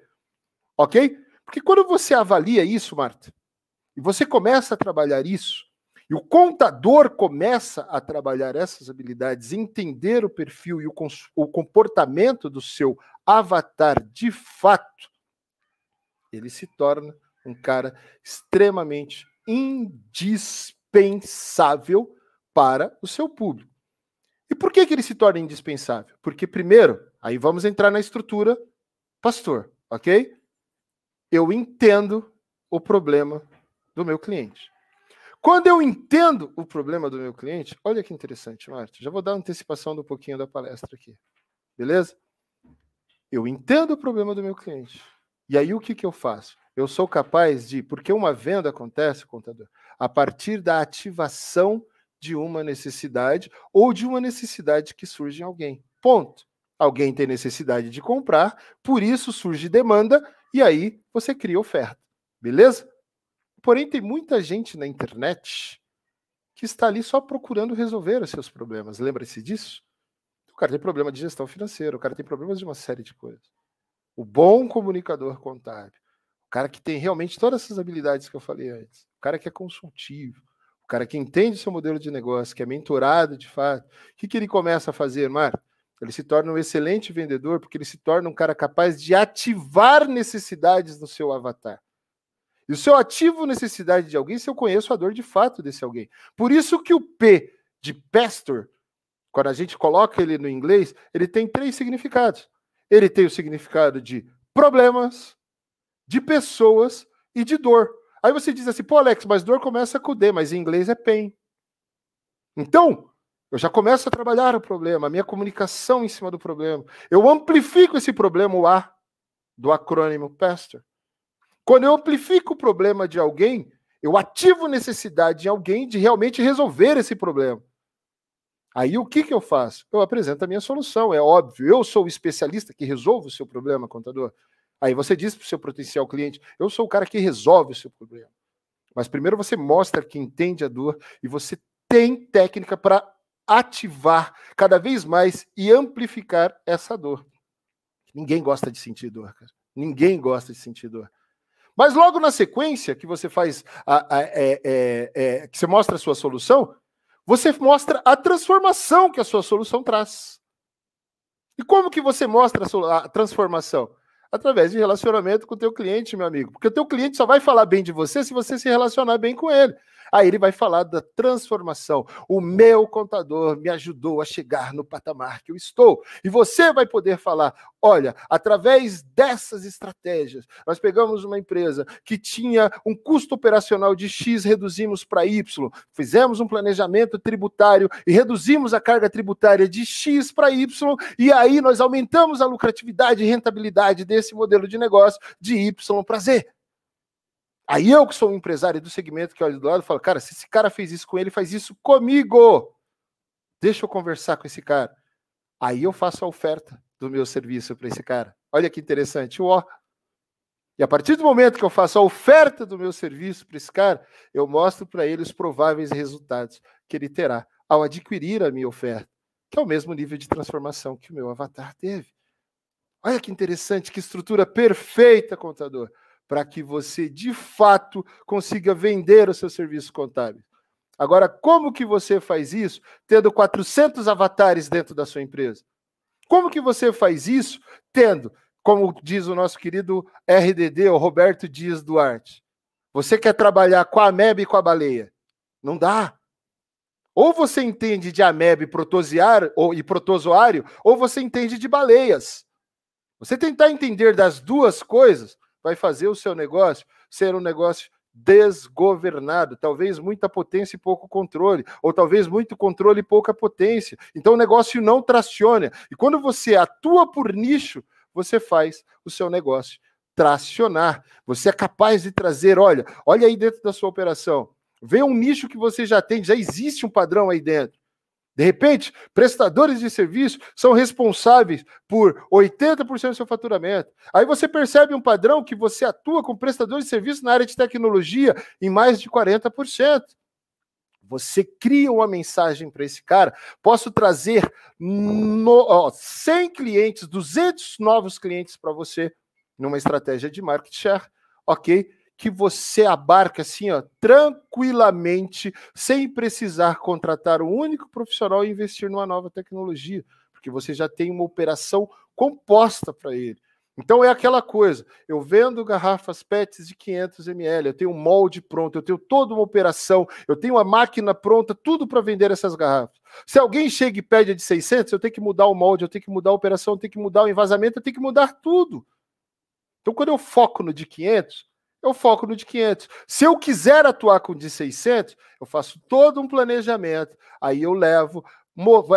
Speaker 2: Ok? Porque quando você avalia isso, Marta, e você começa a trabalhar isso, e o contador começa a trabalhar essas habilidades, entender o perfil e o, o comportamento do seu avatar de fato, ele se torna um cara extremamente indispensável para o seu público. E por que, que ele se torna indispensável? Porque, primeiro, aí vamos entrar na estrutura pastor, ok? Eu entendo o problema do meu cliente. Quando eu entendo o problema do meu cliente, olha que interessante, Marta. Já vou dar antecipação do pouquinho da palestra aqui. Beleza? Eu entendo o problema do meu cliente. E aí o que, que eu faço? Eu sou capaz de, porque uma venda acontece, contador, a partir da ativação de uma necessidade ou de uma necessidade que surge em alguém. Ponto. Alguém tem necessidade de comprar, por isso surge demanda e aí você cria oferta. Beleza? Porém, tem muita gente na internet que está ali só procurando resolver os seus problemas. Lembra-se disso? O cara tem problema de gestão financeira, o cara tem problemas de uma série de coisas. O bom comunicador contábil, o cara que tem realmente todas essas habilidades que eu falei antes, o cara que é consultivo, o cara que entende seu modelo de negócio, que é mentorado de fato, o que, que ele começa a fazer, Mar? Ele se torna um excelente vendedor porque ele se torna um cara capaz de ativar necessidades no seu avatar. E o seu ativo necessidade de alguém se eu conheço a dor de fato desse alguém. Por isso que o P de pastor, quando a gente coloca ele no inglês, ele tem três significados. Ele tem o significado de problemas, de pessoas e de dor. Aí você diz assim, pô, Alex, mas dor começa com D, mas em inglês é pain. Então, eu já começo a trabalhar o problema, a minha comunicação em cima do problema. Eu amplifico esse problema, o A, do acrônimo PASTOR. Quando eu amplifico o problema de alguém, eu ativo necessidade em alguém de realmente resolver esse problema. Aí o que, que eu faço? Eu apresento a minha solução, é óbvio. Eu sou o especialista que resolve o seu problema, contador. Aí você diz para o seu potencial cliente: eu sou o cara que resolve o seu problema. Mas primeiro você mostra que entende a dor e você tem técnica para ativar cada vez mais e amplificar essa dor. Ninguém gosta de sentir dor, cara. Ninguém gosta de sentir dor. Mas logo na sequência que você faz, a, a, é, é, é, que você mostra a sua solução, você mostra a transformação que a sua solução traz. E como que você mostra a, a transformação? Através de relacionamento com o teu cliente, meu amigo. Porque o teu cliente só vai falar bem de você se você se relacionar bem com ele. Aí ele vai falar da transformação. O meu contador me ajudou a chegar no patamar que eu estou. E você vai poder falar: olha, através dessas estratégias, nós pegamos uma empresa que tinha um custo operacional de X, reduzimos para Y, fizemos um planejamento tributário e reduzimos a carga tributária de X para Y, e aí nós aumentamos a lucratividade e rentabilidade desse modelo de negócio de Y para Z. Aí eu que sou um empresário do segmento que olho do lado, falo, cara, se esse cara fez isso com ele, faz isso comigo. Deixa eu conversar com esse cara. Aí eu faço a oferta do meu serviço para esse cara. Olha que interessante. Ó. E a partir do momento que eu faço a oferta do meu serviço para esse cara, eu mostro para ele os prováveis resultados que ele terá ao adquirir a minha oferta, que é o mesmo nível de transformação que o meu avatar teve. Olha que interessante, que estrutura perfeita, contador para que você de fato consiga vender o seu serviço contábil. Agora, como que você faz isso tendo 400 avatares dentro da sua empresa? Como que você faz isso tendo, como diz o nosso querido RDD, o Roberto Dias Duarte, você quer trabalhar com a ameba e com a baleia? Não dá. Ou você entende de ou, e protozoário, ou você entende de baleias. Você tentar entender das duas coisas, vai fazer o seu negócio ser um negócio desgovernado, talvez muita potência e pouco controle, ou talvez muito controle e pouca potência. Então o negócio não traciona. E quando você atua por nicho, você faz o seu negócio tracionar. Você é capaz de trazer, olha, olha aí dentro da sua operação. Vê um nicho que você já tem, já existe um padrão aí dentro. De repente, prestadores de serviço são responsáveis por 80% do seu faturamento. Aí você percebe um padrão que você atua com prestadores de serviço na área de tecnologia em mais de 40%. Você cria uma mensagem para esse cara. Posso trazer no, ó, 100 clientes, 200 novos clientes para você numa estratégia de market share, ok? Que você abarca assim, ó, tranquilamente, sem precisar contratar um único profissional e investir numa nova tecnologia, porque você já tem uma operação composta para ele. Então é aquela coisa, eu vendo garrafas PETs de 500 ml, eu tenho um molde pronto, eu tenho toda uma operação, eu tenho a máquina pronta, tudo para vender essas garrafas. Se alguém chega e pede a de 600, eu tenho que mudar o molde, eu tenho que mudar a operação, eu tenho que mudar o envasamento, eu tenho que mudar tudo. Então quando eu foco no de 500, eu foco no de 500. Se eu quiser atuar com o de 600, eu faço todo um planejamento, aí eu levo,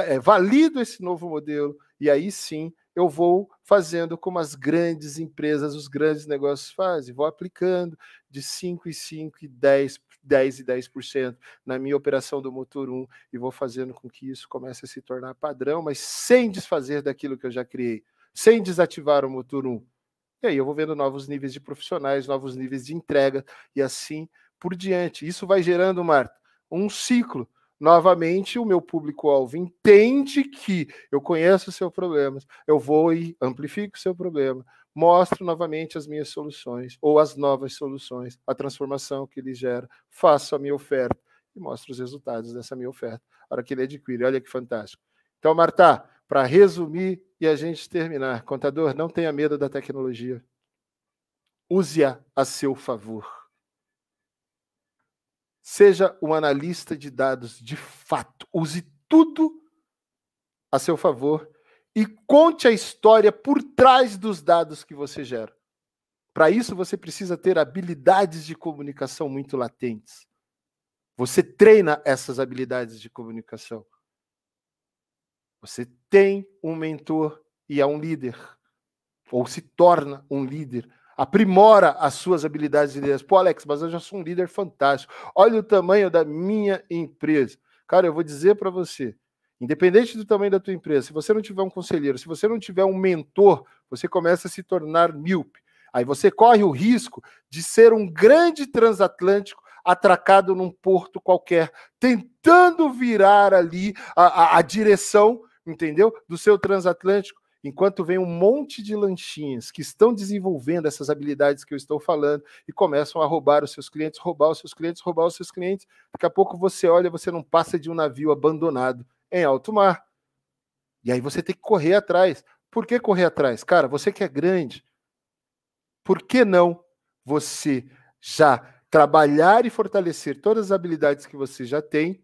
Speaker 2: é, valido esse novo modelo, e aí sim eu vou fazendo como as grandes empresas, os grandes negócios fazem, vou aplicando de 5 e 5 e 10, 10 e 10% na minha operação do motor 1 e vou fazendo com que isso comece a se tornar padrão, mas sem desfazer daquilo que eu já criei, sem desativar o motor 1 e aí eu vou vendo novos níveis de profissionais, novos níveis de entrega e assim por diante. Isso vai gerando, Marta, um ciclo. Novamente, o meu público-alvo entende que eu conheço os seus problemas, eu vou e amplifico o seu problema, mostro novamente as minhas soluções ou as novas soluções, a transformação que ele gera, faço a minha oferta e mostro os resultados dessa minha oferta, a hora que ele adquire. Olha que fantástico. Então, Marta, para resumir e a gente terminar. Contador, não tenha medo da tecnologia. Use-a a seu favor. Seja um analista de dados de fato. Use tudo a seu favor e conte a história por trás dos dados que você gera. Para isso, você precisa ter habilidades de comunicação muito latentes. Você treina essas habilidades de comunicação. Você tem um mentor e é um líder, ou se torna um líder, aprimora as suas habilidades de liderança. Pô, Alex, mas eu já sou um líder fantástico. Olha o tamanho da minha empresa. Cara, eu vou dizer para você, independente do tamanho da tua empresa, se você não tiver um conselheiro, se você não tiver um mentor, você começa a se tornar míope. Aí você corre o risco de ser um grande transatlântico atracado num porto qualquer, tentando virar ali a, a, a direção entendeu? Do seu transatlântico, enquanto vem um monte de lanchinhas que estão desenvolvendo essas habilidades que eu estou falando e começam a roubar os seus clientes, roubar os seus clientes, roubar os seus clientes. Daqui a pouco você olha, você não passa de um navio abandonado em alto mar. E aí você tem que correr atrás. Por que correr atrás? Cara, você que é grande, por que não você já trabalhar e fortalecer todas as habilidades que você já tem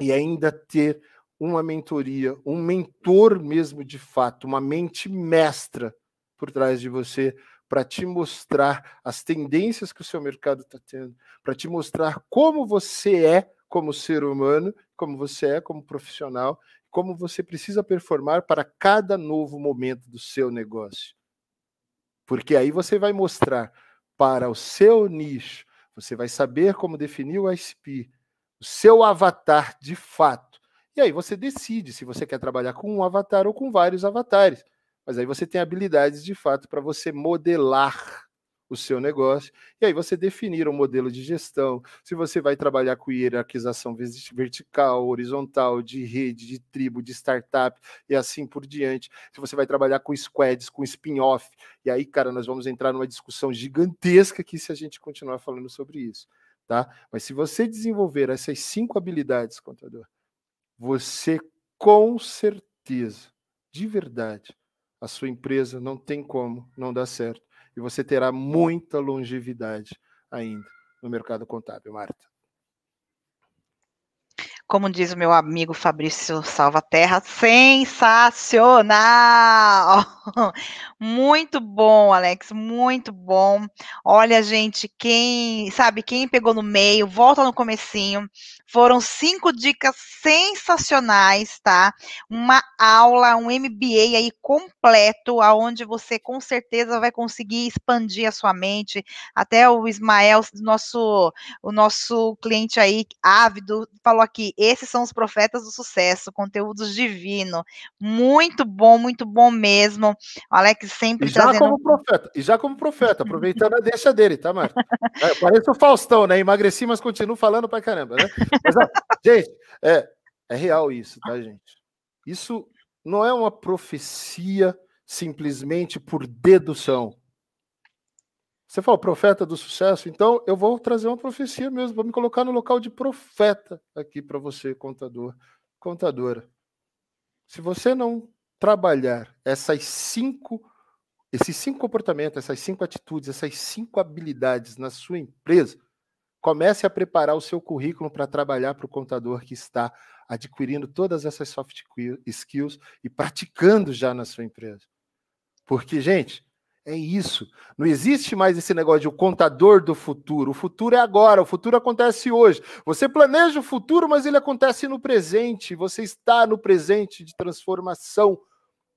Speaker 2: e ainda ter uma mentoria, um mentor mesmo de fato, uma mente mestra por trás de você para te mostrar as tendências que o seu mercado está tendo, para te mostrar como você é como ser humano, como você é como profissional, como você precisa performar para cada novo momento do seu negócio. Porque aí você vai mostrar para o seu nicho, você vai saber como definir o ICP, o seu avatar de fato e aí você decide se você quer trabalhar com um avatar ou com vários avatares. Mas aí você tem habilidades de fato para você modelar o seu negócio. E aí você definir um modelo de gestão, se você vai trabalhar com hierarquização vertical, horizontal, de rede, de tribo, de startup e assim por diante. Se você vai trabalhar com squads, com spin-off. E aí, cara, nós vamos entrar numa discussão gigantesca aqui se a gente continuar falando sobre isso, tá? Mas se você desenvolver essas cinco habilidades, contador, você com certeza, de verdade, a sua empresa não tem como não dar certo. E você terá muita longevidade ainda no mercado contábil, Marta
Speaker 1: como diz o meu amigo Fabrício Salvaterra, sensacional! Muito bom, Alex, muito bom. Olha, gente, quem sabe quem pegou no meio, volta no comecinho. Foram cinco dicas sensacionais, tá? Uma aula, um MBA aí completo, aonde você com certeza vai conseguir expandir a sua mente. Até o Ismael, nosso, o nosso cliente aí ávido, falou aqui esses são os profetas do sucesso, conteúdos divino, muito bom, muito bom mesmo. O Alex sempre
Speaker 2: e já
Speaker 1: trazendo...
Speaker 2: como profeta, e já como profeta, aproveitando a deixa dele, tá, Marta? É, parece o Faustão, né? Emagreci, mas continuo falando pra caramba, né? Mas, ó, gente, é, é real isso, tá, gente? Isso não é uma profecia simplesmente por dedução. Você falou profeta do sucesso, então eu vou trazer uma profecia mesmo, vou me colocar no local de profeta aqui para você, contador, contadora. Se você não trabalhar essas cinco, esses cinco comportamentos, essas cinco atitudes, essas cinco habilidades na sua empresa, comece a preparar o seu currículo para trabalhar para o contador que está adquirindo todas essas soft skills e praticando já na sua empresa. Porque, gente, é isso. Não existe mais esse negócio de o contador do futuro. O futuro é agora, o futuro acontece hoje. Você planeja o futuro, mas ele acontece no presente. Você está no presente de transformação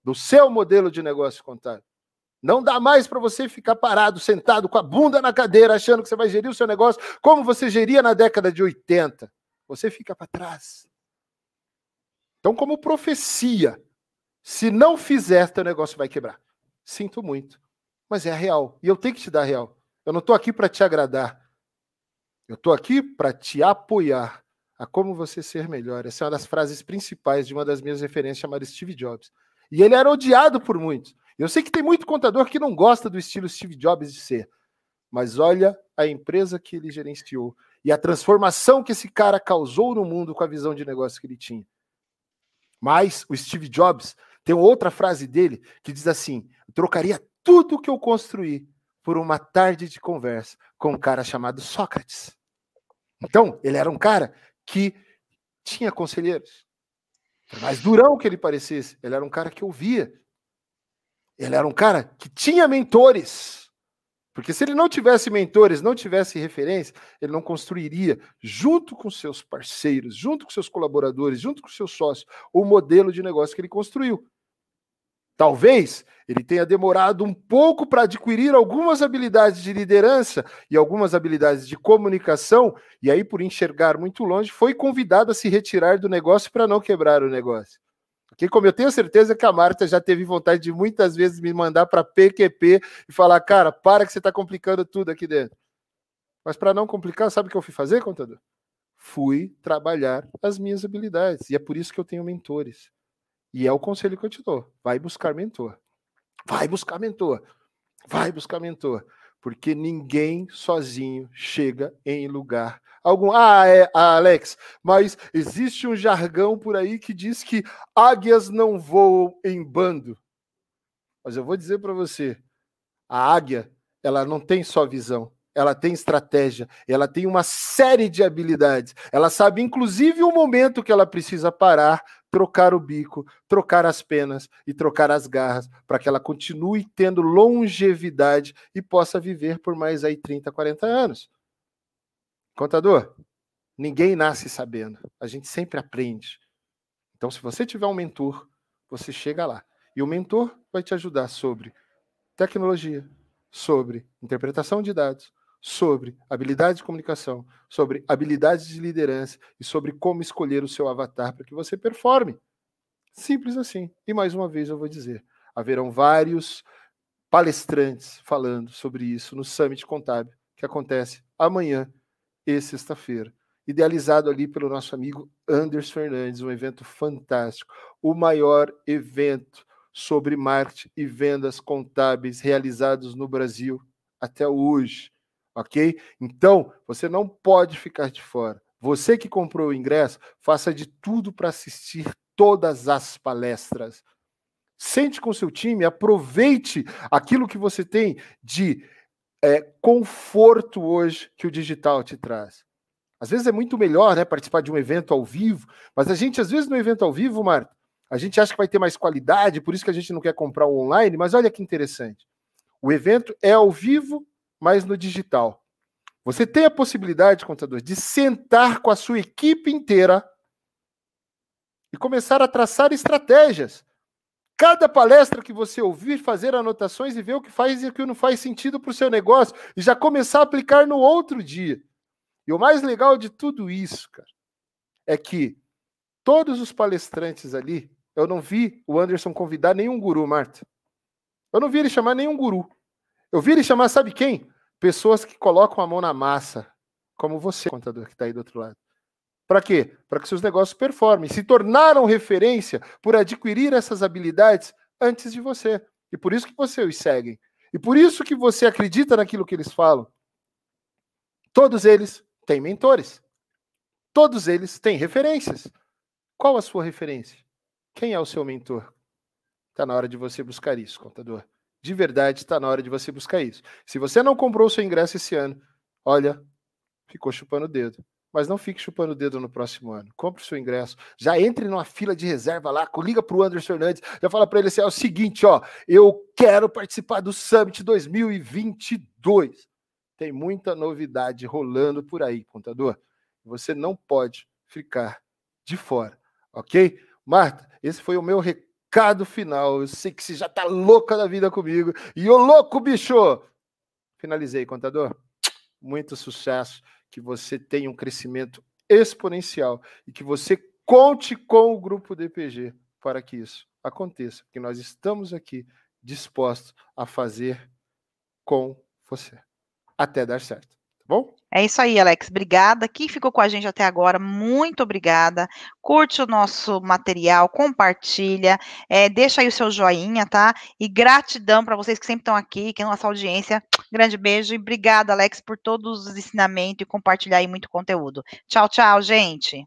Speaker 2: do seu modelo de negócio contábil. Não dá mais para você ficar parado, sentado com a bunda na cadeira, achando que você vai gerir o seu negócio como você geria na década de 80. Você fica para trás. Então, como profecia, se não fizer, teu negócio vai quebrar. Sinto muito mas é a real. E eu tenho que te dar a real. Eu não estou aqui para te agradar. Eu estou aqui para te apoiar a como você ser melhor. Essa é uma das frases principais de uma das minhas referências chamada Steve Jobs. E ele era odiado por muitos. Eu sei que tem muito contador que não gosta do estilo Steve Jobs de ser. Mas olha a empresa que ele gerenciou e a transformação que esse cara causou no mundo com a visão de negócio que ele tinha. Mas o Steve Jobs tem outra frase dele que diz assim: trocaria tudo que eu construí por uma tarde de conversa com um cara chamado Sócrates. Então, ele era um cara que tinha conselheiros. Por mais durão que ele parecesse, ele era um cara que ouvia. Ele era um cara que tinha mentores. Porque se ele não tivesse mentores, não tivesse referência, ele não construiria, junto com seus parceiros, junto com seus colaboradores, junto com seus sócios, o modelo de negócio que ele construiu. Talvez ele tenha demorado um pouco para adquirir algumas habilidades de liderança e algumas habilidades de comunicação, e aí, por enxergar muito longe, foi convidado a se retirar do negócio para não quebrar o negócio. Porque, como eu tenho certeza que a Marta já teve vontade de muitas vezes me mandar para PQP e falar, cara, para que você está complicando tudo aqui dentro. Mas para não complicar, sabe o que eu fui fazer, contador? Fui trabalhar as minhas habilidades. E é por isso que eu tenho mentores. E é o conselho que eu te dou. Vai buscar mentor. Vai buscar mentor. Vai buscar mentor. Porque ninguém sozinho chega em lugar algum. Ah, é, ah, Alex, mas existe um jargão por aí que diz que águias não voam em bando. Mas eu vou dizer para você, a águia, ela não tem só visão, ela tem estratégia, ela tem uma série de habilidades. Ela sabe, inclusive, o momento que ela precisa parar, trocar o bico, trocar as penas e trocar as garras, para que ela continue tendo longevidade e possa viver por mais aí 30, 40 anos. Contador, ninguém nasce sabendo. A gente sempre aprende. Então, se você tiver um mentor, você chega lá. E o mentor vai te ajudar sobre tecnologia, sobre interpretação de dados, sobre habilidade de comunicação, sobre habilidades de liderança e sobre como escolher o seu avatar para que você performe. Simples assim. E mais uma vez eu vou dizer: haverão vários palestrantes falando sobre isso no Summit Contábil, que acontece amanhã e sexta-feira. Idealizado ali pelo nosso amigo Anders Fernandes, um evento fantástico, o maior evento sobre marketing e vendas contábeis realizados no Brasil até hoje ok? Então, você não pode ficar de fora. Você que comprou o ingresso, faça de tudo para assistir todas as palestras. Sente com seu time, aproveite aquilo que você tem de é, conforto hoje que o digital te traz. Às vezes é muito melhor né, participar de um evento ao vivo, mas a gente, às vezes, no evento ao vivo, Marta, a gente acha que vai ter mais qualidade, por isso que a gente não quer comprar online, mas olha que interessante. O evento é ao vivo mas no digital. Você tem a possibilidade, contador, de sentar com a sua equipe inteira e começar a traçar estratégias. Cada palestra que você ouvir, fazer anotações e ver o que faz e o que não faz sentido para o seu negócio e já começar a aplicar no outro dia. E o mais legal de tudo isso, cara, é que todos os palestrantes ali, eu não vi o Anderson convidar nenhum guru, Marta. Eu não vi ele chamar nenhum guru. Eu vi ele chamar, sabe quem? Pessoas que colocam a mão na massa, como você, contador, que está aí do outro lado. Para quê? Para que seus negócios performem. Se tornaram referência por adquirir essas habilidades antes de você. E por isso que você os segue. E por isso que você acredita naquilo que eles falam. Todos eles têm mentores. Todos eles têm referências. Qual a sua referência? Quem é o seu mentor? Está na hora de você buscar isso, contador. De verdade, está na hora de você buscar isso. Se você não comprou o seu ingresso esse ano, olha, ficou chupando o dedo. Mas não fique chupando o dedo no próximo ano. Compre o seu ingresso. Já entre numa fila de reserva lá, liga para o Anderson Fernandes, já fala para ele assim: é o seguinte, ó, eu quero participar do Summit 2022. Tem muita novidade rolando por aí, contador. Você não pode ficar de fora, ok? Marta, esse foi o meu recado final. Eu sei que você já tá louca da vida comigo. E ô louco, bicho! Finalizei, contador. Muito sucesso. Que você tenha um crescimento exponencial e que você conte com o grupo DPG para que isso aconteça. Porque nós estamos aqui dispostos a fazer com você. Até dar certo. Tá bom?
Speaker 1: É isso aí, Alex. Obrigada. Quem ficou com a gente até agora, muito obrigada. Curte o nosso material, compartilha, é, deixa aí o seu joinha, tá? E gratidão para vocês que sempre estão aqui, que é a nossa audiência. Grande beijo e obrigada, Alex, por todos os ensinamentos e compartilhar aí muito conteúdo. Tchau, tchau, gente.